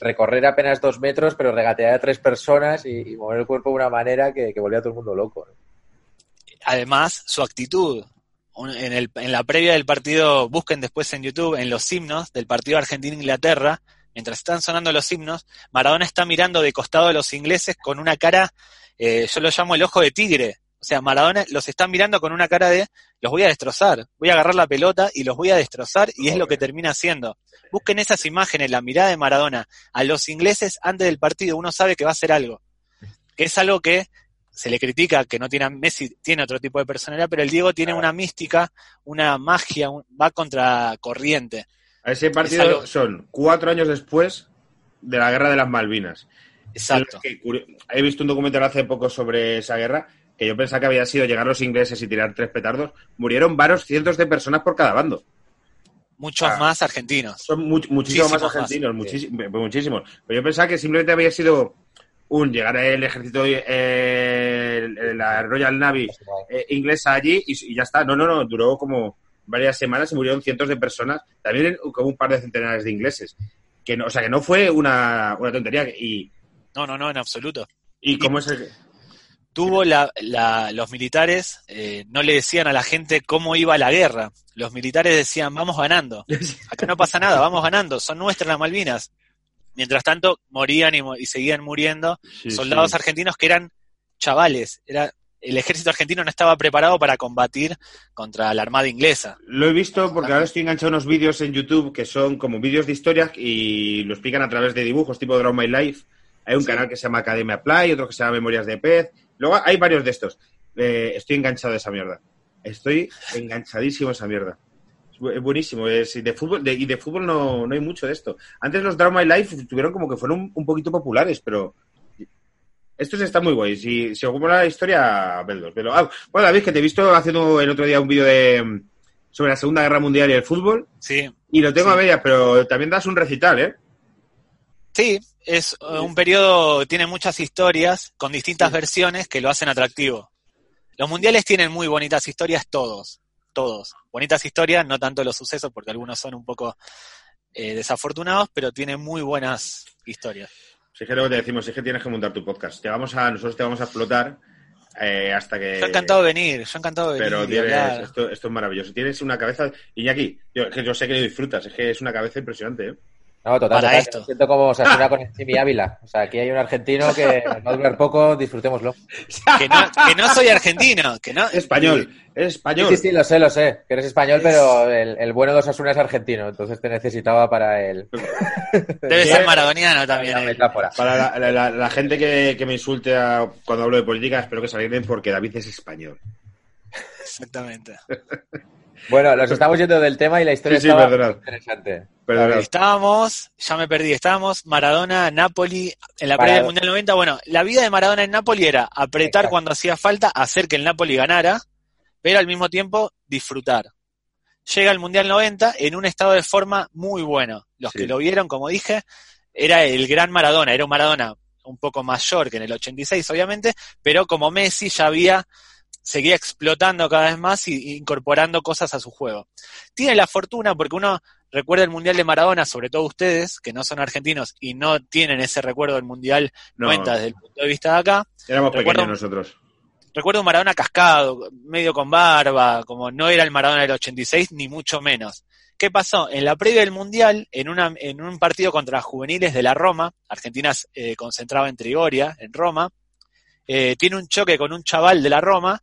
Recorrer apenas dos metros, pero regatear a tres personas y, mover el cuerpo de una manera que, volvía a todo el mundo loco. además su actitud. En, el, en la previa del partido, busquen después en YouTube, en los himnos del partido Argentina-Inglaterra, mientras están sonando los himnos, Maradona está mirando de costado a los ingleses con una cara, eh, yo lo llamo el ojo de tigre. O sea, Maradona los está mirando con una cara de, los voy a destrozar, voy a agarrar la pelota y los voy a destrozar, y es lo que termina haciendo. Busquen esas imágenes, la mirada de Maradona a los ingleses antes del partido, uno sabe que va a hacer algo. Que es algo que se le critica que no tiene a Messi, tiene otro tipo de personalidad, pero el Diego tiene una mística, una magia, un- va contra corriente. A ese partido algo- son cuatro años después de la guerra de las Malvinas. Exacto. Que He visto un documental hace poco sobre esa guerra que yo pensaba que había sido llegar los ingleses y tirar tres petardos. Murieron varios cientos de personas por cada bando. Muchos Ah. más argentinos. Son mu- muchísimos más Muchísimos más, argentinos, muchísimos, muchísimos. Pero yo pensaba que simplemente había sido un llegar el ejército, eh, el- la Royal Navy eh, inglesa allí y, y ya está. No, no, no, duró como varias semanas y murieron cientos de personas. También como un par de centenares de ingleses. Que no, o sea, que no fue una, una tontería. Y, No, no, no, en absoluto. y cómo es el... Tuvo la, la- los militares, eh, no le decían a la gente cómo iba la guerra. Los militares decían, vamos ganando. Acá no pasa nada, vamos ganando. Son nuestras las Malvinas. Mientras tanto, morían y, seguían muriendo Sí, soldados sí. argentinos que eran chavales. Era, el ejército argentino no estaba preparado para combatir contra la armada inglesa. Lo he visto porque ahora estoy enganchado a unos vídeos en YouTube que son como vídeos de historia y lo explican a través de dibujos tipo Draw My Life. Hay un Sí. canal que se llama Academia Play, otro que se llama Memorias de Pez. Luego hay varios de estos. Eh, estoy enganchado a esa mierda. Estoy enganchadísimo a esa mierda. Es buenísimo. Es, de fútbol, de- y de fútbol no, no hay mucho de esto. Antes los Drama My Life tuvieron como que fueron un, un poquito populares, pero estos están muy guays. Y si os la historia, vedlos. vedlos. Ah, bueno, David, que te he visto haciendo el otro día un vídeo de sobre la Segunda Guerra Mundial y el fútbol. Sí, Y lo tengo Sí. a medias, pero también das un recital, ¿eh? Sí, es eh, un periodo, tiene muchas historias con distintas versiones que lo hacen atractivo. Los mundiales tienen muy bonitas historias todos, todos. Bonitas historias, no tanto los sucesos, porque algunos son un poco eh, desafortunados, pero tienen muy buenas historias. Si es que luego te decimos, es que tienes que montar tu podcast. Te vamos a, nosotros te vamos a explotar eh, hasta que... Yo encantado de venir, yo encantado de venir. Pero tienes, esto, esto es maravilloso. Tienes una cabeza... Iñaki, yo, que yo sé que lo disfrutas, es que es una cabeza impresionante, ¿eh? No, total, Para total, esto. me siento como Osasuna con Chimi Ávila. O sea, aquí hay un argentino que a durar poco, disfrutémoslo. Que no, que no soy argentino, que no. Español, español. sí, sí, lo sé, lo sé, que eres español, pero el, el bueno de Osasuna es argentino, entonces te necesitaba para el... Debe ser maradoniano también. la eh. metáfora. Para la, la- la- la gente que, que me insulte a- cuando hablo de política, espero que se alegren porque David es español. Exactamente. Bueno, nos estamos yendo del tema y la historia Sí, sí, estaba muy perdonad. interesante. Perdonad. Estábamos, ya me perdí, estábamos Maradona, Napoli, en la previa del. Mundial 90. Bueno, la vida de Maradona en Napoli era apretar Exacto. cuando hacía falta, hacer que el Napoli ganara, pero al mismo tiempo disfrutar. Llega el Mundial 90 en un estado de forma muy bueno. Los Sí. que lo vieron, como dije, era el gran Maradona, era un Maradona un poco mayor que en el 86, obviamente, pero como Messi ya había, seguía explotando cada vez más y incorporando cosas a su juego. Tiene la fortuna porque uno recuerda el Mundial de Maradona, sobre todo ustedes, que no son argentinos y no tienen ese recuerdo del Mundial No, 90 desde el punto de vista de acá. éramos recuerdo- pequeños nosotros. Recuerdo un Maradona cascado, medio con barba, como no era el Maradona del 86, ni mucho menos. ¿Qué pasó? En la previa del Mundial, en, una, en un partido contra juveniles de la Roma, Argentina se concentraba en Trigoria, en Roma, eh, tiene un choque con un chaval de la Roma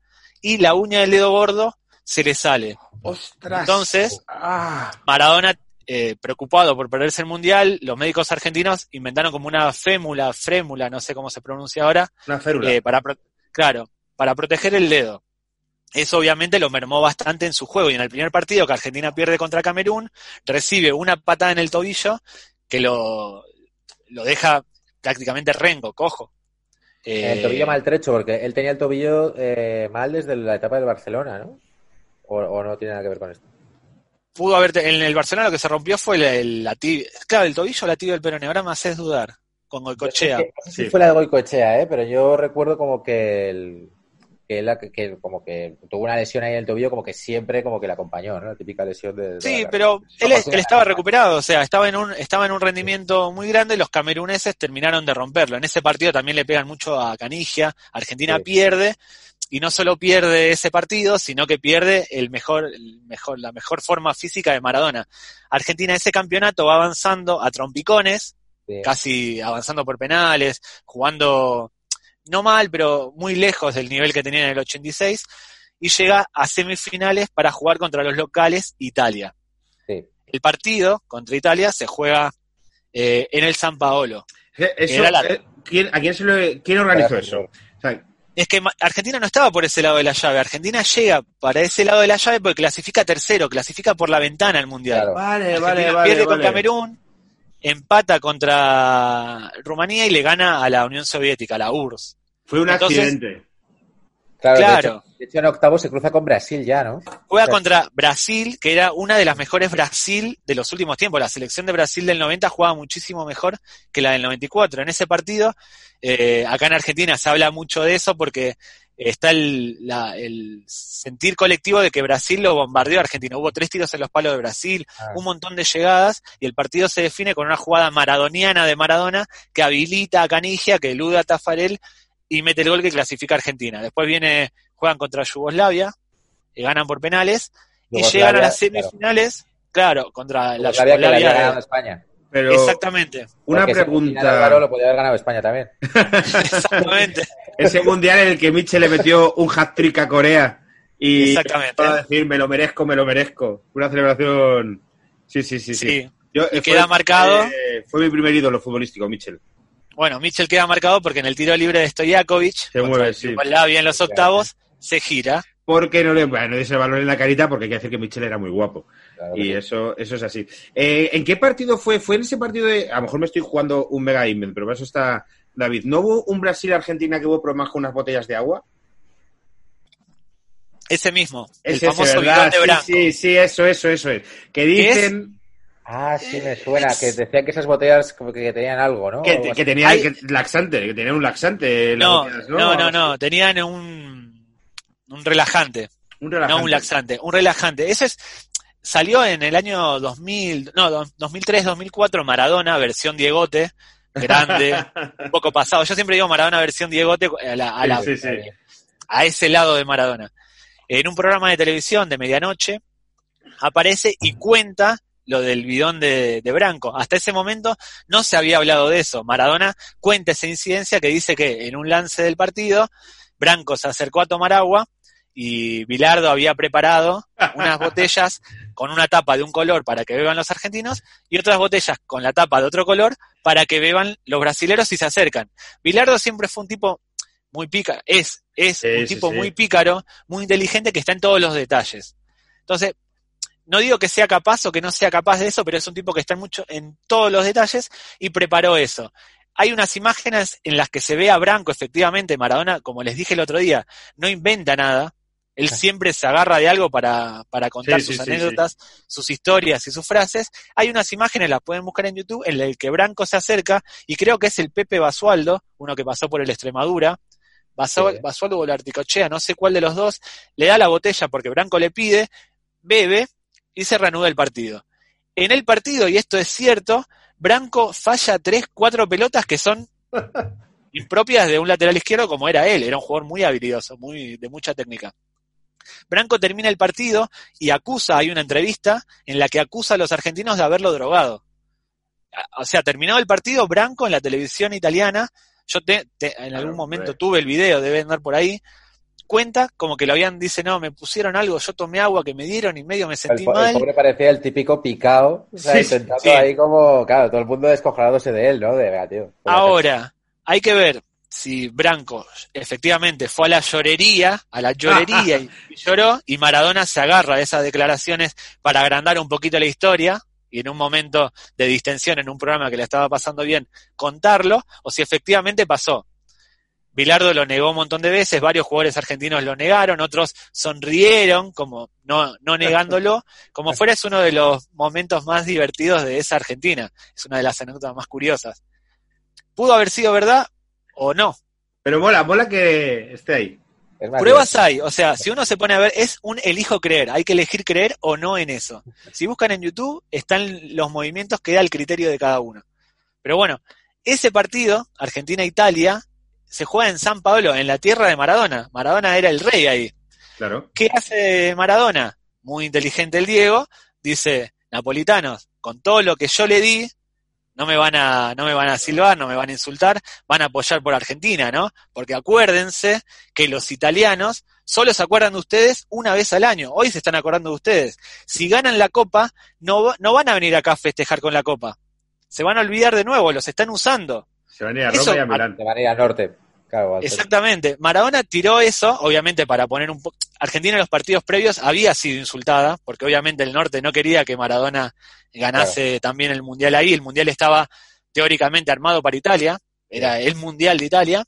y la uña del dedo gordo se le sale. ¡Ostras! Entonces, Ah, Maradona, eh, preocupado por perderse el Mundial, los médicos argentinos inventaron como una fémula, frémula, no sé cómo se pronuncia ahora, una férula. eh, para claro, para proteger el dedo. Eso obviamente lo mermó bastante en su juego y en el primer partido que Argentina pierde contra Camerún, recibe una patada en el tobillo que lo, lo deja prácticamente rengo, cojo. Eh, El tobillo maltrecho, porque él tenía el tobillo eh, mal desde la etapa del Barcelona, ¿no? O, o no tiene nada que ver con esto. Pudo haber, en el Barcelona lo que se rompió fue el, el- la tibia, claro, el tobillo o la tibia del peroné, ahora me haces dudar, con Goicochea. No sé si Sí. fue la de Goicoechea, ¿eh? Pero yo recuerdo como que el, que, él, que como que tuvo una lesión ahí en el tobillo, como que siempre como que la acompañó, ¿no? La típica lesión de... de Sí, la- pero él, estaba recuperado, o sea, estaba en un estaba en un rendimiento muy grande y los cameruneses terminaron de romperlo. En ese partido también le pegan mucho a Canigia, Argentina Sí. pierde y no solo pierde ese partido, sino que pierde el mejor, el mejor, la mejor forma física de Maradona. Argentina ese campeonato va avanzando a trompicones, Sí. casi avanzando por penales, jugando no mal, pero muy lejos del nivel que tenía en el 86, y llega a semifinales para jugar contra los locales Italia. Sí. El partido contra Italia se juega eh, en el San Paolo. Eh, eso, era la- eh, ¿quién, ¿A quién, se lo, quién organizó eso? O sea, Es que Argentina no estaba por ese lado de la llave. Argentina llega para ese lado de la llave porque clasifica tercero, clasifica por la ventana al Mundial. Claro. vale, Argentina vale, vale. pierde con vale. Camerún, empata contra Rumanía y le gana a la Unión Soviética, a la URSS. Fue un Entonces- accidente. Claro, de Claro. hecho- De hecho, en octavo se cruza con Brasil ya, ¿no? Juega contra Brasil, que era una de las mejores Brasil de los últimos tiempos. La selección de Brasil del 90 jugaba muchísimo mejor que la del 94. En ese partido, eh, acá en Argentina se habla mucho de eso porque está el, la- el sentir colectivo de que Brasil lo bombardeó a Argentina. Hubo tres tiros en los palos de Brasil, Ah. un montón de llegadas y el partido se define con una jugada maradoniana de Maradona que habilita a Canigia, que elude a Tafarel y mete el gol que clasifica a Argentina. Después viene, juegan contra Yugoslavia, y ganan por penales y llegan a las semifinales, claro, contra la Yugoslavia que la de- España. Pero Exactamente, una Porque Álvaro, pregunta. lo podía haber ganado España también. exactamente. Ese mundial en el que Mitchell le metió un hat-trick a Corea y Exactamente. para decir me lo merezco, me lo merezco. Una celebración. Sí, sí, sí, sí. Sí. Yo, Y eh, queda marcado. eh, fue mi primer ídolo futbolístico, Mitchell. Bueno, Mitchell queda marcado porque en el tiro libre de Stojakovic, Se mueve, sí. Yugoslavia en los octavos, se gira porque no le, bueno, no ese valor en la carita porque hay que decir que Michel era muy guapo. Claro Y sí. eso, eso es así. Eh, ¿En qué partido fue? ¿Fue en ese partido de.? A lo mejor me estoy jugando un mega invent, pero para eso está David. ¿No hubo un Brasil-Argentina que hubo problemas con unas botellas de agua? Ese mismo, el Ese, ese, famoso ¿verdad? bidón de Sí, Branco. Sí, sí, eso, eso, eso es. Que dicen Ah, sí, me suena, que decían que esas botellas como que tenían algo, ¿no? que, que tenían Hay- que- laxante, que tenían un laxante. las No, no, no, no, tenían un, un relajante, Un relajante. no un laxante, un relajante. Ese es, salió en el año 2000, no, do- 2003, 2004, Maradona, versión Diegote, grande, un poco pasado. Yo siempre digo Maradona versión Diegote a, la- a la- Sí, sí, sí. a ese lado de Maradona. En un programa de televisión de medianoche aparece y cuenta lo del bidón de, de Branco. Hasta ese momento no se había hablado de eso. Maradona cuenta esa incidencia que dice que en un lance del partido, Branco se acercó a tomar agua y Bilardo había preparado unas botellas con una tapa de un color para que beban los argentinos y otras botellas con la tapa de otro color para que beban los brasileros si se acercan. Bilardo siempre fue un tipo muy pícaro, es, es Sí, un sí, tipo sí. muy pícaro, muy inteligente que está en todos los detalles. Entonces, no digo que sea capaz o que no sea capaz de eso, pero es un tipo que está mucho en todos los detalles y preparó eso. Hay unas imágenes en las que se ve a Branco, efectivamente, Maradona, como les dije el otro día, no inventa nada. Él siempre se agarra de algo para, para contar Sí, sus anécdotas, sus historias y sus frases. Hay unas imágenes, las pueden buscar en YouTube, en las que Branco se acerca, y creo que es el Pepe Basualdo, uno que pasó por el Extremadura. Basu- Sí. Basualdo o la Articochea, no sé cuál de los dos, le da la botella porque Branco le pide, bebe y se reanuda el partido. En el partido, y esto es cierto, Branco falla tres, cuatro pelotas que son impropias de un lateral izquierdo como era él. Era un jugador muy habilidoso, muy, de mucha técnica. Branco termina el partido y acusa, hay una entrevista en la que acusa a los argentinos de haberlo drogado. O sea, terminado el partido, Branco en la televisión italiana, yo te- te- en Claro, algún momento tuve el video, debe andar por ahí, cuenta como que lo habían, dice, no, me pusieron algo, yo tomé agua que me dieron y medio me El, sentí el mal. pobre parecía el típico picado, o sea, Sí, intentando sí. ahí como, claro, todo el mundo descojonándose de él, ¿no? De, "Venga, tío. Ahora, hay que ver si Branco efectivamente fue a la llorería, a la llorería y, y lloró, y Maradona se agarra de esas declaraciones para agrandar un poquito la historia y en un momento de distensión en un programa que le estaba pasando bien contarlo, o si efectivamente pasó. Bilardo lo negó un montón de veces, varios jugadores argentinos lo negaron, otros sonrieron, como no, no negándolo, como fuera es uno de los momentos más divertidos de esa Argentina, es una de las anécdotas más curiosas. ¿Pudo haber sido verdad o no? Pero mola, mola que esté ahí. Pruebas hay, o sea, si uno se pone a ver, es un elijo creer, hay que elegir creer o no en eso. Si buscan en YouTube, están los movimientos que da el criterio de cada uno. Pero bueno, ese partido, Argentina-Italia, se juega en San Pablo, en la tierra de Maradona. Maradona era el rey ahí. Claro. ¿Qué hace Maradona? Muy inteligente el Diego, dice, Napolitanos, con todo lo que yo le di, no me van a, no me van a silbar, no me van a insultar, van a apoyar por Argentina, ¿no? Porque acuérdense que los italianos solo se acuerdan de ustedes una vez al año. Hoy se están acordando de ustedes. Si ganan la copa, no, no van a venir acá a festejar con la copa. Se van a olvidar de nuevo, los están usando. Se van a ir a Eso- Roma y a Milán. De manera norte. Al Exactamente. Maradona tiró eso, obviamente para poner un poco... Argentina en los partidos previos había sido insultada, porque obviamente el norte no quería que Maradona ganase también el Mundial ahí. El Mundial estaba teóricamente armado para Italia, era el Mundial de Italia.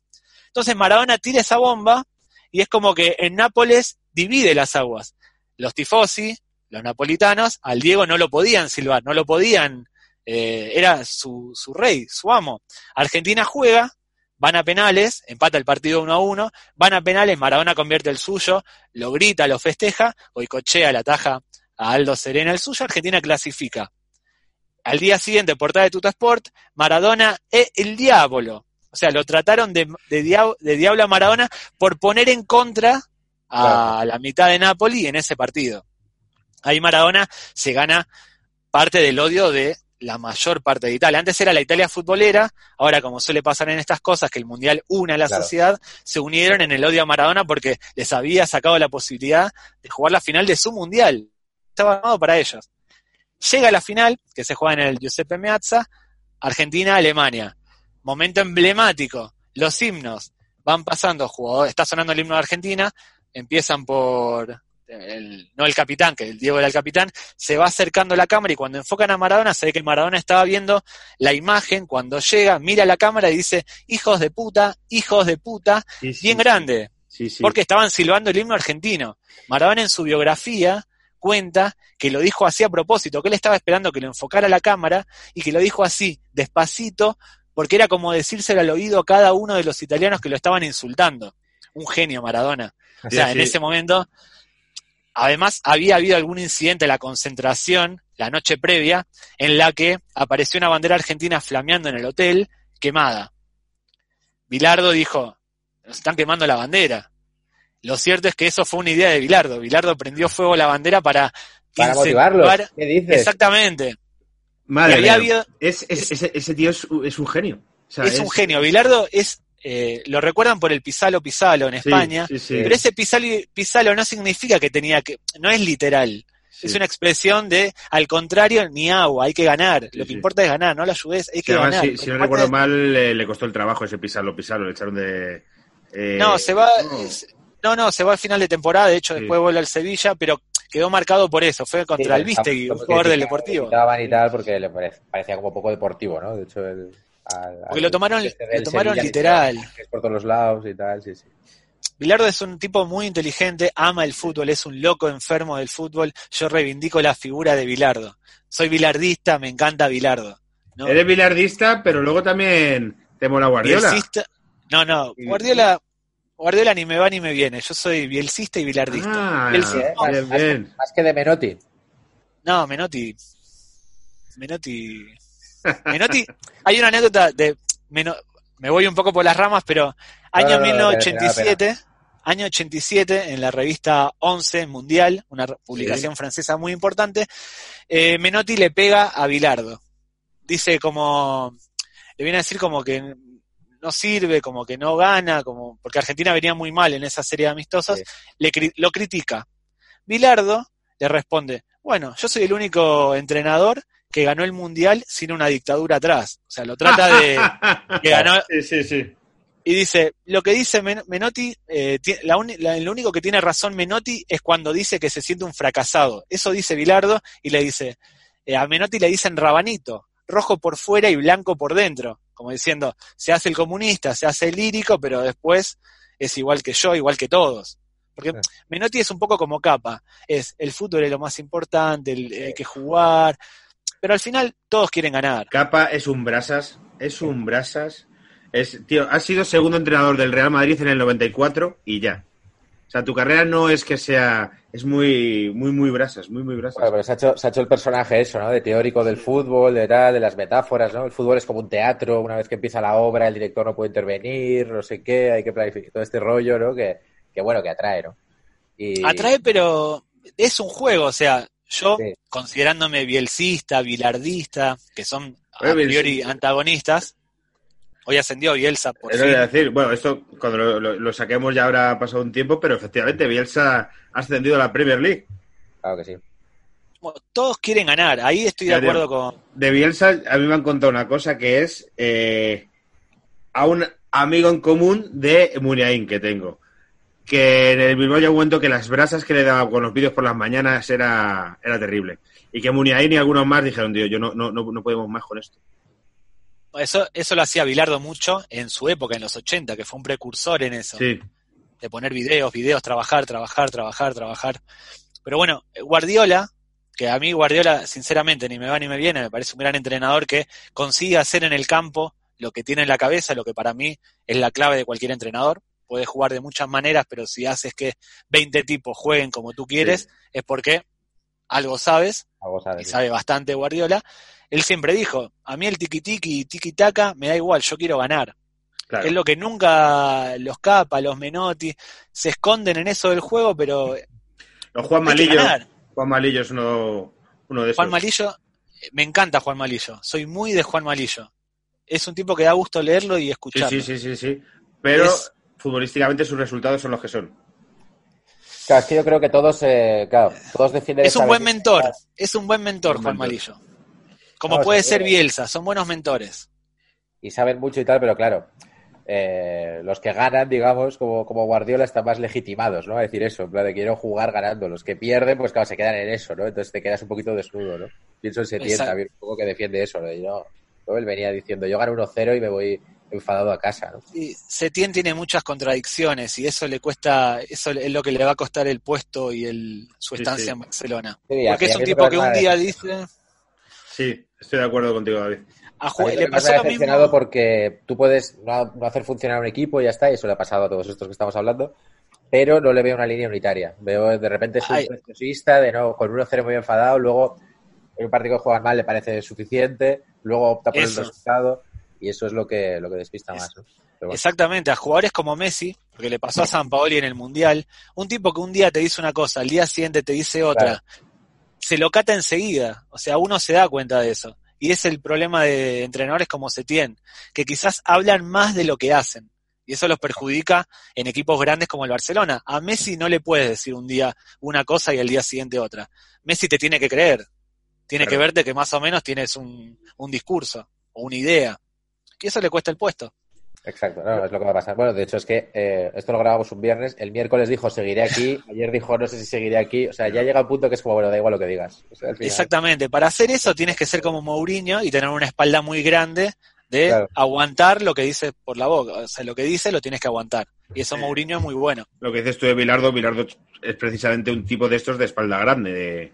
Entonces Maradona tira esa bomba y es como que en Nápoles divide las aguas. Los tifosi, los napolitanos, al Diego no lo podían silbar, no lo podían... eh, era su, su rey, su amo. Argentina juega, van a penales, empata el partido 1 a 1, van a penales, Maradona convierte el suyo, lo grita, lo festeja, Goicochea la taja a Aldo Serena el suyo, Argentina clasifica. Al día siguiente, portada de Tuta Sport, Maradona es el diablo. O sea, lo trataron de, de, diab- de diablo a Maradona por poner en contra a la mitad de Napoli en ese partido. Ahí Maradona se gana parte del odio de la mayor parte de Italia. Antes era la Italia futbolera, ahora como suele pasar en estas cosas, que el Mundial une a la Claro. sociedad, se unieron en el odio a Maradona porque les había sacado la posibilidad de jugar la final de su Mundial. Estaba armado para ellos. Llega la final, que se juega en el Giuseppe Meazza, Argentina-Alemania. Momento emblemático. Los himnos van pasando, jugadores, está sonando el himno de Argentina, empiezan por el, no el capitán, que el Diego era el capitán, se va acercando a la cámara y cuando enfocan a Maradona se ve que Maradona estaba viendo la imagen, cuando llega, mira la cámara y dice, hijos de puta, hijos de puta, Sí, sí, bien grande, Sí, porque estaban silbando el himno argentino. Maradona en su biografía cuenta que lo dijo así a propósito, que él estaba esperando que lo enfocara la cámara y que lo dijo así, despacito, porque era como decírselo al oído a cada uno de los italianos que lo estaban insultando. Un genio Maradona. O sea, en ese momento, además había habido algún incidente en la concentración la noche previa en la que apareció una bandera argentina flameando en el hotel quemada. Bilardo dijo, nos están quemando la bandera. Lo cierto es que eso fue una idea de Bilardo. Bilardo prendió fuego a la bandera para, Para motivarlos. ¿Qué dices? Exactamente. Madre mía. habido- Es, es- ese, ese tío es, es un genio. O sea, es un genio. Bilardo es, eh, lo recuerdan por el Pisalo Pisalo en España, sí, sí. pero ese Pisalo, Pisalo no significa que tenía que, no es literal. Sí. Es una expresión de, al contrario, ni agua, hay que ganar. Sí, Lo que sí. importa es ganar, no la ayudes, hay Sí, que además, ganar. si, si no recuerdo mal, le, le costó el trabajo ese pisarlo, pisarlo, le echaron de... eh, No, se va, no. es- no, no, se va al final de temporada, de hecho Sí. después vuelve al Sevilla, pero quedó marcado por eso, fue contra Sí, el Vistegui, un jugador del Deportivo. y tal porque le pare- parecía como poco deportivo, ¿no? De hecho, el, al- Porque al- lo tomaron- lo tomaron Sevilla, literal. es por todos los lados y tal, sí, sí. Bilardo es un tipo muy inteligente, ama el fútbol, es un loco enfermo del fútbol. Yo reivindico la figura de Bilardo. Soy bilardista, me encanta Bilardo. ¿no? Eres bilardista, pero luego también te mola Guardiola. Bielcista- No, no. Guardiola, Guardiola ni me va ni me viene. Yo soy bielcista y bilardista. Ah, Bielcista- bien, bien. Más que de Menotti. No, Menotti. Menotti. Menotti. Hay una anécdota de. Meno- me voy un poco por las ramas, pero año No, no, no, no, 1987, año 87, en la revista 11 Mundial, una publicación francesa muy importante, eh, Menotti le pega a Bilardo. Dice como. Le viene a decir como que no sirve, como que no gana, como porque Argentina venía muy mal en esa serie de amistosos, le lo critica. Bilardo le responde, bueno, yo soy el único entrenador que ganó el mundial sin una dictadura atrás. O sea, lo trata de que ganó Sí, sí, sí. y dice, lo que dice Men- Menotti, eh, la lo único que tiene razón Menotti es cuando dice que se siente un fracasado. Eso dice Bilardo y le dice, eh, a Menotti le dicen rabanito, rojo por fuera y blanco por dentro, como diciendo, se hace el comunista, se hace el lírico, pero después es igual que yo, igual que todos. Porque. Menotti es un poco como capa, es el fútbol es lo más importante, el- hay que jugar, pero al final todos quieren ganar. Capa es un brasas, es un brasas. Es, tío, has sido segundo entrenador del Real Madrid en el 94 y ya. O sea, tu carrera no es que sea, es muy, muy, muy brasas, muy, muy brasas. Bueno, pero se ha, hecho, se ha hecho el personaje eso, ¿no? De teórico del fútbol, de tal, de las metáforas, ¿no? El fútbol es como un teatro, una vez que empieza la obra, el director no puede intervenir, no sé qué, hay que planificar todo este rollo, ¿no? Que, que bueno, que atrae, ¿no? Y, Atrae, pero es un juego, o sea, yo Sí. considerándome bielcista, bilardista, que son a priori antagonistas, hoy ascendió Bielsa por Eso fin. decir, bueno, esto cuando lo, lo- lo saquemos ya habrá pasado un tiempo, pero efectivamente Bielsa ha ascendido a la Premier League. Claro que sí. Bueno, Todos quieren ganar, ahí estoy de Ya, acuerdo con... De Bielsa a mí me han contado una cosa que es eh, a un amigo en común de Muniain que tengo. Que en el Bilbao ya momento que las brasas que le daba con los vídeos por las mañanas era, era terrible. Y que Muniain y algunos más dijeron, tío, yo no, no, no, no podemos más con esto. Eso, eso lo hacía Bilardo mucho en su época, en los 80, que fue un precursor en eso. Sí, de poner videos, videos, trabajar, trabajar, trabajar, trabajar. Pero bueno, Guardiola, que a mí Guardiola, sinceramente, ni me va ni me viene, me parece un gran entrenador que consigue hacer en el campo lo que tiene en la cabeza, lo que para mí es la clave de cualquier entrenador. Puedes jugar de muchas maneras, pero si haces que 20 tipos jueguen como tú quieres, es porque algo sabes, Algo y sabes. sabe bastante Guardiola. Él siempre dijo, a mí el tiki-tiki y tiki-taka me da igual, yo quiero ganar. claro. Es lo que nunca los capa, los Menotti, se esconden en eso del juego, pero hay O Juan Malillo. Juan Malillo es uno, uno de esos. Juan Malillo, eh, me encanta Juan Malillo, soy muy de Juan Malillo. Es un tipo que da gusto leerlo y Sí, escucharlo. sí, sí, sí, sí. Pero Es- futbolísticamente sus resultados son los que son. Claro, es que yo creo que todos, eh, claro, todos defienden Es un buen mentor, es un buen mentor Juan mentor. Malillo. Como No, puede ser seguro. Bielsa, son buenos mentores. y saben mucho y tal, pero claro, eh, los que ganan, digamos, como, como Guardiola, están más legitimados, ¿no? A decir eso, en plan de quiero jugar ganando. Los que pierden, pues claro, se quedan en eso, ¿no? Entonces te quedas un poquito desnudo, ¿no? Pienso en Setién también, un poco que defiende eso, ¿no? Y no, no, él venía diciendo, yo gano 1-0 y me voy enfadado a casa, ¿no? Y Setién tiene muchas contradicciones y eso le cuesta, eso es lo que le va a costar el puesto y el, su estancia sí. en Barcelona. Sí, Porque es un tipo que un día dice, Sí, estoy de acuerdo contigo, David. a A le pasó lo mismo. porque tú puedes no, no hacer funcionar un equipo y ya está, y eso le ha pasado a todos estos que estamos hablando, pero no le veo una línea unitaria. Veo de repente es un de no, con 1-0 muy enfadado, luego en un partido que juegan mal le parece suficiente, luego opta por Eso. el resultado, y eso es lo que, lo que despista Es- más. ¿no? Pero bueno. Exactamente, a jugadores como Messi, porque le pasó a San Paoli en el Mundial, un tipo que un día te dice una cosa, al día siguiente te dice otra, Claro. se lo cata enseguida, o sea, uno se da cuenta de eso. Y es el problema de entrenadores como Setién, que quizás hablan más de lo que hacen. Y eso los perjudica en equipos grandes como el Barcelona. A Messi no le puedes decir un día una cosa y al día siguiente otra. Messi te tiene que creer. Tiene Claro. que verte que más o menos tienes un, un discurso o una idea. Y eso le cuesta el puesto. Exacto, no, es lo que va a pasar. Bueno, de hecho es que eh, esto lo grabamos un viernes, el miércoles dijo seguiré aquí, ayer dijo no sé si seguiré aquí, o sea, ya llega un punto que es como, bueno, da igual lo que digas. O sea, al final- Exactamente. Para hacer eso tienes que ser como Mourinho y tener una espalda muy grande de Claro. aguantar lo que dice por la boca. O sea, lo que dice lo tienes que aguantar. Y eso Sí. Mourinho es muy bueno. Lo que dices tú de Bilardo, Bilardo es precisamente un tipo de estos de espalda grande. De...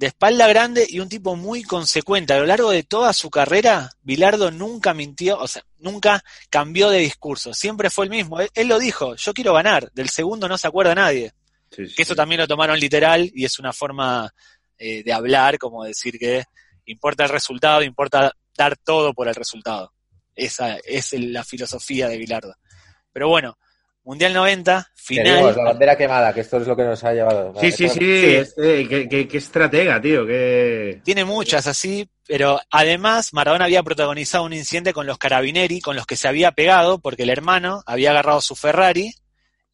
De espalda grande y un tipo muy consecuente. A lo largo de toda su carrera, Bilardo nunca mintió, o sea, nunca cambió de discurso. Siempre fue el mismo. Él, él lo dijo, yo quiero ganar. Del segundo no se acuerda nadie. Sí, sí, Que eso también lo tomaron literal y es una forma eh, de hablar, como decir que importa el resultado, importa dar todo por el resultado. Esa es la filosofía de Bilardo. Pero bueno, Mundial 90, Que digo, la final. bandera quemada, que esto es lo que nos ha llevado. Sí, sí, sí. este, qué, qué- qué estratega, tío. Qué... Tiene muchas así, pero además Maradona había protagonizado un incidente con los carabineri, con los que se había pegado, porque el hermano había agarrado su Ferrari,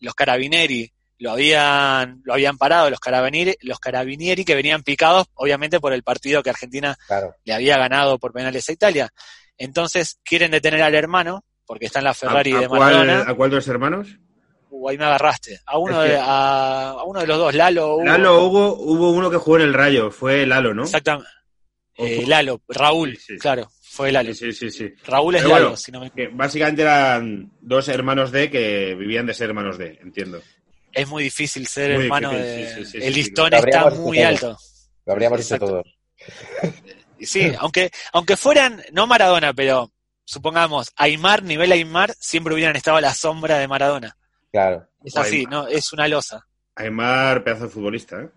los carabineri lo habían, lo habían parado, los carabinieri, los carabinieri que venían picados, obviamente por el partido que Argentina Claro. le había ganado por penales a Italia. Entonces quieren detener al hermano, porque está en la Ferrari ¿A, a de cuál, Maradona. ¿A cuál de los hermanos? Uh, ahí me agarraste. A uno, de, a, a uno de los dos, Lalo. Hugo. Lalo, Hugo, hubo uno que jugó en el Rayo. Fue Lalo, ¿no? Exactamente. Eh. Lalo, Raúl, Sí, sí. claro, fue Lalo. Sí, sí, sí. Raúl es Pero Lalo, bueno, si no me Que básicamente eran dos hermanos de que vivían de ser hermanos de, entiendo. Es muy difícil ser Muy hermano difícil, de... sí, sí, sí, el sí, listón está hecho muy todos. alto. Lo habríamos dicho Exacto. todos. Y Sí, aunque, aunque fueran, no Maradona, pero supongamos, Aymar, nivel Aymar, siempre hubieran estado a la sombra de Maradona. Claro. Es así, Aymar. ¿no? Es una losa. Aymar, pedazo de futbolista, ¿eh?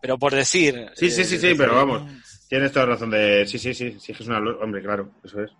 Pero por decir... Sí, sí, eh, sí, sí, pero vamos. Tienes toda razón de... Sí, sí, sí, sí, es una... lo- Hombre, claro, eso es.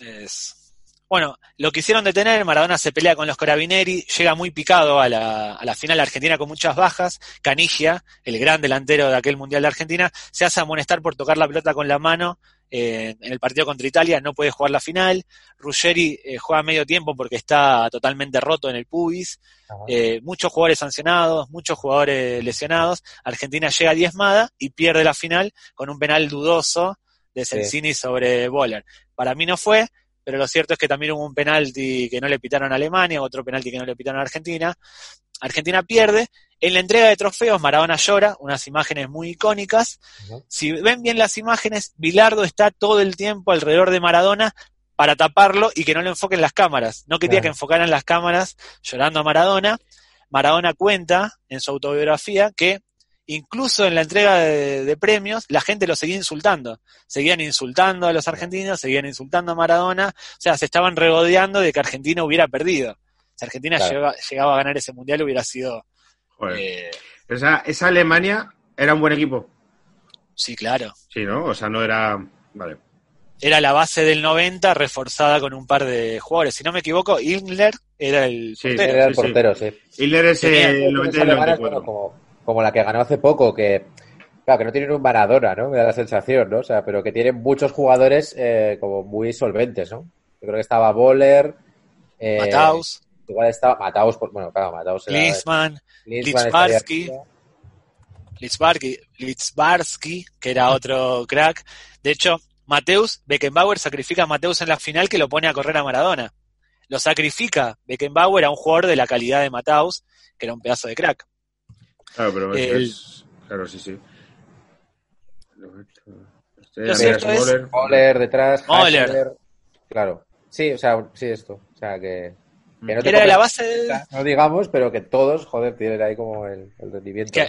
Es- Bueno, lo quisieron detener, Maradona se pelea con los carabineri, llega muy picado a la, a la final argentina con muchas bajas, Canigia, el gran delantero de aquel Mundial de Argentina, se hace amonestar por tocar la pelota con la mano eh, en el partido contra Italia, no puede jugar la final, Ruggeri eh, juega medio tiempo porque está totalmente roto en el pubis, eh, muchos jugadores sancionados, muchos jugadores lesionados, Argentina llega diezmada y pierde la final con un penal dudoso de Sí. Sensini sobre Boller. Para mí no fue, pero lo cierto es que también hubo un penalti que no le pitaron a Alemania, otro penalti que no le pitaron a Argentina. Argentina pierde. En la entrega de trofeos, Maradona llora, unas imágenes muy icónicas. Si ven bien las imágenes, Bilardo está todo el tiempo alrededor de Maradona para taparlo y que no lo enfoquen las cámaras. No quería que enfocaran las cámaras llorando a Maradona. Maradona cuenta en su autobiografía que incluso en la entrega de, de premios la gente lo seguía insultando. Seguían insultando a los argentinos, seguían insultando a Maradona. O sea, se estaban regodeando de que Argentina hubiera perdido. Si Argentina Claro. llegaba, llegaba a ganar ese mundial hubiera sido... Joder. eh, Pero esa, esa Alemania era un buen equipo. sí, claro. Sí, ¿no? O sea, no era... Vale. Era la base del 90 reforzada con un par de jugadores. Si no me equivoco, Ingler era el Sí, portero. Era el sí, sí. portero, sí. Hilder es Tenía- el 90 y el alemanes, 94. bueno, como, como la que ganó hace poco, que claro, que no tienen un Maradona, ¿no? Me da la sensación, ¿no? O sea, pero que tienen muchos jugadores eh, como muy solventes, ¿no? Yo creo que estaba Boller, eh, Mataus, igual estaba Mataus, por- bueno, claro, Litzbarski. estaría- Litzbarski, Litzbarski, que era otro crack. De hecho, Mateus, Beckenbauer sacrifica a Mateus en la final que lo pone a correr a Maradona. lo sacrifica Beckenbauer a un jugador de la calidad de Mataus, que era un pedazo de crack. Claro, pero es- El- es- Claro, sí, sí. Lo cierto es-. Moller detrás, Moller. Claro. Sí, o sea, sí, esto. O sea, que. Que no Era de la base No digamos, pero que todos, joder, tienen ahí como el, el rendimiento.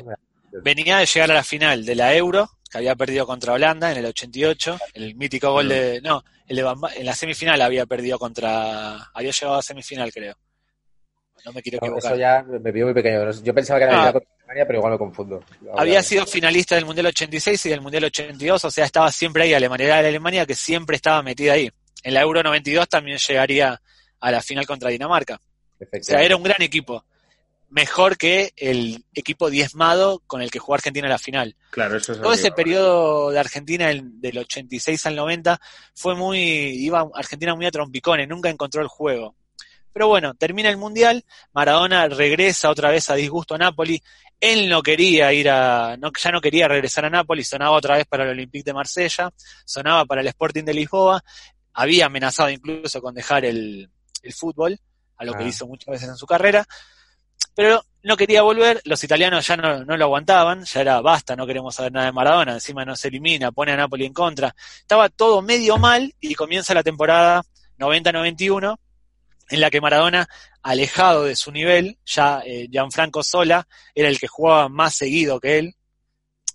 Venía de llegar a la final de la Euro, que había perdido contra Holanda en el 88, el mítico gol de... No, el de Van Ba- en la semifinal había perdido contra... Había llegado a semifinal, creo. No me quiero No, equivocar. eso ya me vio muy pequeño. Yo pensaba que era Ah. contra Alemania, pero igual me confundo. Había sido finalista del Mundial 86 y del Mundial 82, o sea, estaba siempre ahí Alemania, era la Alemania que siempre estaba metida ahí. En la Euro 92 también llegaría a la final contra Dinamarca. O sea, era un gran equipo. Mejor que el equipo diezmado con el que jugó Argentina en la final. Claro, eso es Todo ese periodo de Argentina el- del 86 al 90 fue muy, iba Argentina muy a trompicones, nunca encontró el juego. Pero bueno, termina el Mundial, Maradona regresa otra vez a disgusto a Napoli, él no quería ir a, no, ya no quería regresar a Napoli, sonaba otra vez para el Olympique de Marsella, sonaba para el Sporting de Lisboa, había amenazado incluso con dejar el, el fútbol, a lo que Ah. hizo muchas veces en su carrera, pero no quería volver, los italianos ya no, no lo aguantaban, ya era basta, no queremos saber nada de Maradona, encima no se elimina, pone a Napoli en contra, estaba todo medio mal y comienza la temporada 90-91 en la que Maradona, alejado de su nivel, ya eh, Gianfranco Sola era el que jugaba más seguido que él,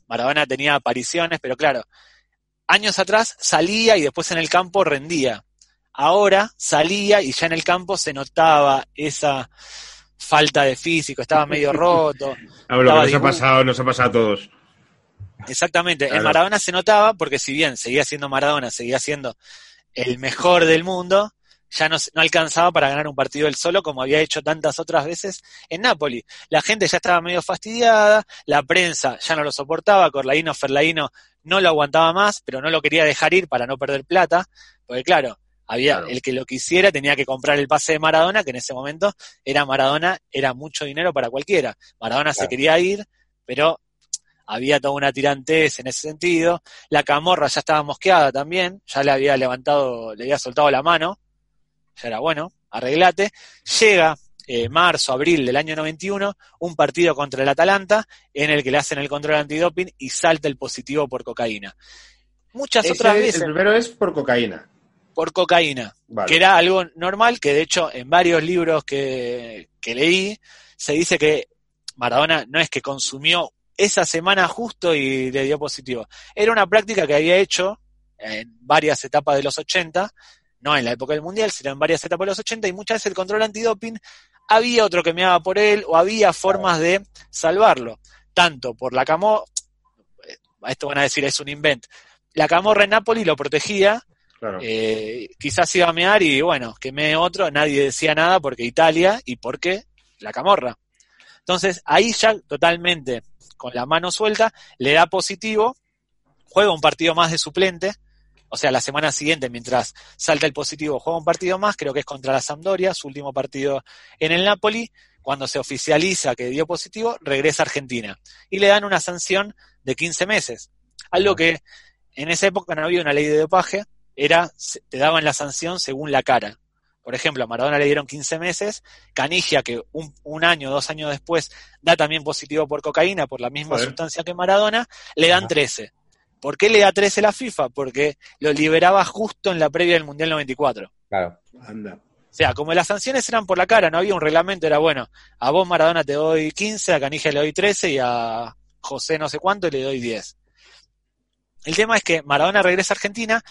Maradona tenía apariciones, pero claro, años atrás salía y después en el campo rendía. Ahora salía y ya en el campo se notaba esa falta de físico, estaba medio roto. Ah, lo que nos ha pasado, nos ha pasado a todos. Exactamente, en Claro. Maradona se notaba porque si bien seguía siendo Maradona, seguía siendo el mejor del mundo, ya no, no alcanzaba para ganar un partido él solo como había hecho tantas otras veces en Napoli. La gente ya estaba medio fastidiada, la prensa ya no lo soportaba, Corlaino Ferlaino no lo aguantaba más, pero no lo quería dejar ir para no perder plata, porque claro, había Claro. el que lo quisiera tenía que comprar el pase de Maradona, que en ese momento era Maradona, era mucho dinero para cualquiera. Maradona se quería ir, pero había toda una tirantez en ese sentido. La camorra ya estaba mosqueada también, ya le había levantado, le había soltado la mano, ya era bueno, arreglate. Llega eh, marzo, abril del año 91, un partido contra el Atalanta en el que le hacen el control antidoping y salta el positivo por cocaína. Muchas Ese- otras el veces primero es por cocaína. Por cocaína, Vale. que era algo normal, que de hecho en varios libros que, que leí se dice que Maradona no es que consumió esa semana justo y le dio positivo. Era una práctica que había hecho en varias etapas de los 80, no en la época del Mundial, sino en varias etapas de los 80, y muchas veces el control antidoping había otro que meaba por él o había formas de salvarlo, tanto por la camorra, esto van a decir es un invent, la camorra en Nápoles lo protegía, Eh, quizás iba a mear y bueno, que me otro, nadie decía nada porque Italia y porque la camorra. Entonces ahí ya totalmente con la mano suelta, le da positivo, juega un partido más de suplente, o sea, la semana siguiente, mientras salta el positivo, juega un partido más, creo que es contra la Sampdoria, su último partido en el Napoli, cuando se oficializa que dio positivo, regresa a Argentina y le dan una sanción de 15 meses. Algo que en esa época no había una ley de dopaje, era, te daban la sanción según la cara. Por ejemplo, a Maradona le dieron 15 meses, Canigia, que un, un año, dos años después, da también positivo por cocaína, por la misma sustancia que Maradona, le dan Ajá. 13. ¿Por qué le da 13 la FIFA? Porque lo liberaba justo en la previa del Mundial 94. Claro. Anda. O sea, como las sanciones eran por la cara, no había un reglamento, era bueno, a vos Maradona te doy 15, a Canigia le doy 13 y a José no sé cuánto le doy 10. El tema es que Maradona regresa a Argentina,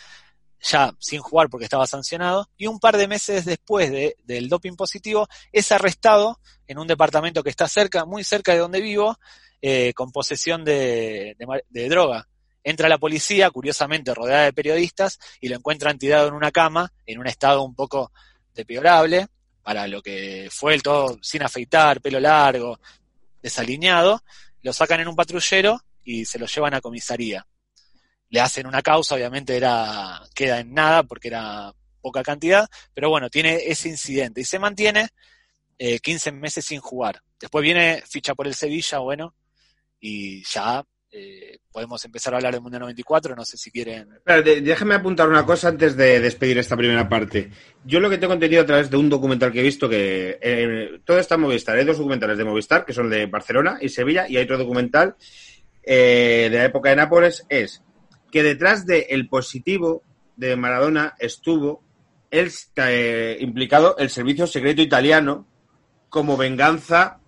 ya sin jugar porque estaba sancionado, y un par de meses después de- del doping positivo es arrestado en un departamento que está cerca, muy cerca de donde vivo, eh, con posesión de, de de droga. Entra la policía, curiosamente rodeada de periodistas, y lo encuentran tirado en una cama, en un estado un poco deplorable, para lo que fue el todo sin afeitar, pelo largo, desaliñado, lo sacan en un patrullero y se lo llevan a comisaría. Le hacen una causa, obviamente era, queda en nada porque era poca cantidad, pero bueno, tiene ese incidente y se mantiene eh, 15 meses sin jugar. Después viene ficha por el Sevilla, bueno, y ya eh, podemos empezar a hablar del Mundial 94, no sé si quieren... De- déjame apuntar una cosa antes de despedir esta primera parte. Yo lo que tengo entendido a través de un documental que he visto, que eh, todo está en Movistar. Hay dos documentales de Movistar, que son de Barcelona y Sevilla, y hay otro documental eh, de la época de Nápoles, es que detrás del positivo de Maradona estuvo el, eh, implicado el servicio secreto italiano como venganza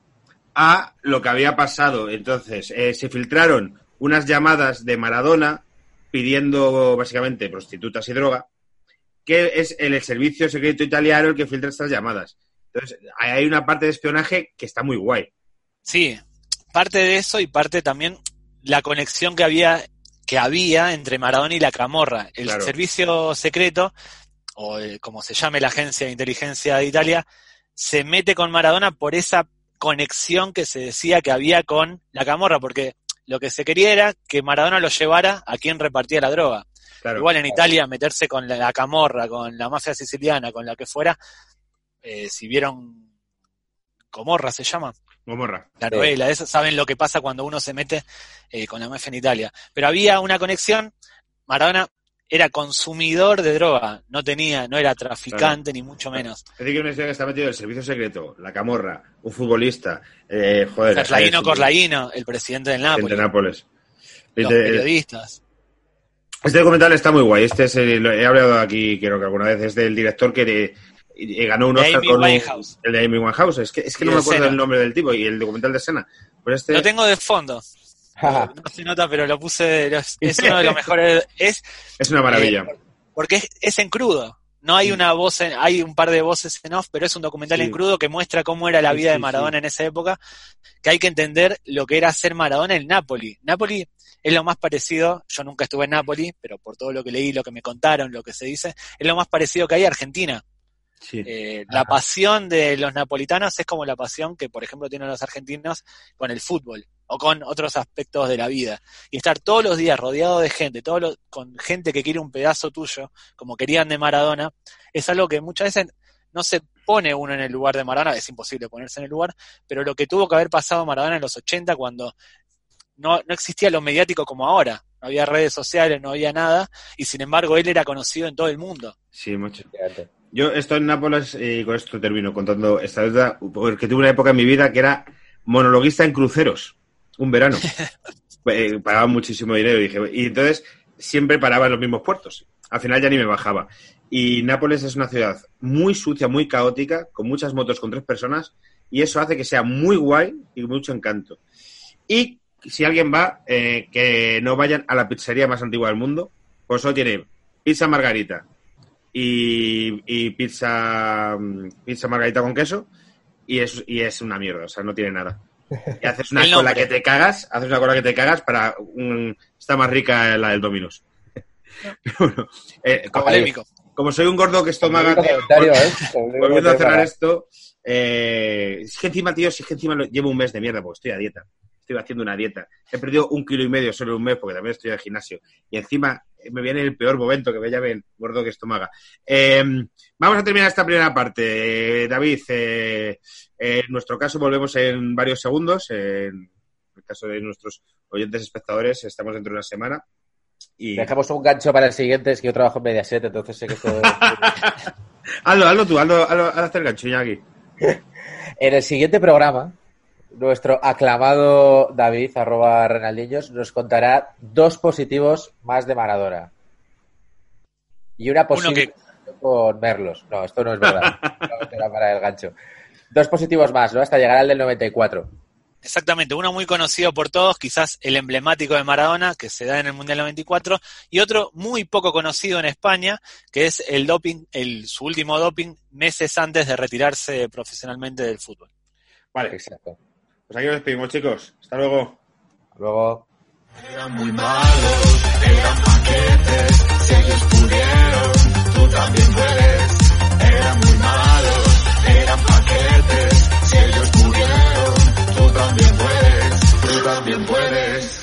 a lo que había pasado. Entonces, eh, se filtraron unas llamadas de Maradona pidiendo básicamente prostitutas y droga, que es el, el servicio secreto italiano el que filtra estas llamadas. Entonces, hay una parte de espionaje que está muy guay. Sí, parte de eso y parte también la conexión que había que había entre Maradona y la Camorra. El Claro. servicio secreto, o el- como se llame la agencia de inteligencia de Italia, se mete con Maradona por esa conexión que se decía que había con la Camorra, porque lo que se quería era que Maradona lo llevara a quien repartía la droga. Claro. Igual en Italia meterse con la, la Camorra, con la mafia siciliana, con la que fuera, eh, si vieron Comorra se llama, Gomorra. la novela, eso, saben lo que pasa cuando uno se mete eh, con la mafia en Italia. Pero había una conexión, Maradona era consumidor de droga, no tenía, no era traficante ni mucho menos. Es decir, que una historia que está metido el servicio secreto, la camorra, un futbolista, eh, joder. ¿sabes? Corlaino, el presidente del Gente Napoli, de Nápoles. los periodistas. Este documental está muy guay. Este es el- lo he hablado aquí, creo que alguna vez, es del director que de- y- y ganó un Oscar Amy con Winehouse. el de Amy Winehouse. Es que, es que no me acuerdo el nombre del tipo y el documental de Sena. Pues este Lo tengo de fondo, no se nota, pero lo puse, es es uno de los mejores, es es una maravilla. porque es, es en crudo. No hay una voz, en- hay un par de voces en off, pero es un documental Sí. en crudo que muestra cómo era la vida sí, de Maradona en esa época, que hay que entender lo que era ser Maradona en Napoli. Napoli es lo más parecido, yo nunca estuve en Napoli, pero por todo lo que leí, lo que me contaron, lo que se dice, es lo más parecido que hay a Argentina. Sí. Eh, la pasión de los napolitanos es como la pasión que, por ejemplo, tienen los argentinos con el fútbol o con otros aspectos de la vida. Y estar todos los días rodeado de gente, todos los- con gente que quiere un pedazo tuyo, como querían de Maradona, es algo que muchas veces no se pone uno en el lugar de Maradona, es imposible ponerse en el lugar, pero lo que tuvo que haber pasado Maradona en los 80 cuando no, no existía lo mediático como ahora, no había redes sociales, no había nada, y sin embargo él era conocido en todo el mundo. Sí, mucho. Yo estoy en Nápoles y con esto termino contando esta deuda, porque tuve una época en mi vida que era monologuista en cruceros, un verano. Eh, pagaba muchísimo dinero y, dije, y entonces siempre paraba en los mismos puertos. Al final ya ni me bajaba. Y Nápoles es una ciudad muy sucia, muy caótica, con muchas motos con tres personas, y eso hace que sea muy guay y mucho encanto. Y si alguien va, eh, que no vayan a la pizzería más antigua del mundo, pues solo tiene pizza margarita y, y pizza, mm, pizza margarita con queso, y es, y es una mierda, o sea, no tiene nada. Y haces una cola que te cagas, haces una cola que te cagas para un, está más rica la del Dominos. Bueno, eh, como, Polémico. como soy un gordo que estomaga, ¿eh? volviendo a cerrar esto, eh, es que encima, tío, si es que encima lo- llevo un mes de mierda porque estoy a dieta. Estoy haciendo una dieta. He perdido un kilo y medio solo en un mes porque también estoy al gimnasio. Y encima eh, me viene el peor momento que me llamen gordo que estomaga. Eh, vamos a terminar esta primera parte. Eh, David, eh, en nuestro caso volvemos en varios segundos. En el caso de nuestros oyentes espectadores, estamos dentro de una semana. Y... Dejamos un gancho para el siguiente, es que yo trabajo en Mediaset, entonces sé que esto... Hazlo, hazlo tú, hazlo, hazlo, hazlo hacer gancho, Iñaki. En el siguiente programa, nuestro aclamado David, arroba Renaldillos, nos contará dos positivos más de Maradona. Y una posible con Merlos. No, esto no es verdad. No, era para el gancho. Dos positivos más, ¿no? Hasta llegar al del 94. Exactamente, uno muy conocido por todos, quizás el emblemático de Maradona, que se da en el Mundial 94, y otro muy poco conocido en España, que es el doping, el, su último doping meses antes de retirarse profesionalmente del fútbol. Vale, Exacto. pues aquí nos despedimos, chicos. Hasta luego. Luego... Eran muy malos, eran paquetes, si ellos pudieron, tú también puedes. Eran muy malos, eran paquetes, si ellos pudieron, tú también puedes, tú también puedes.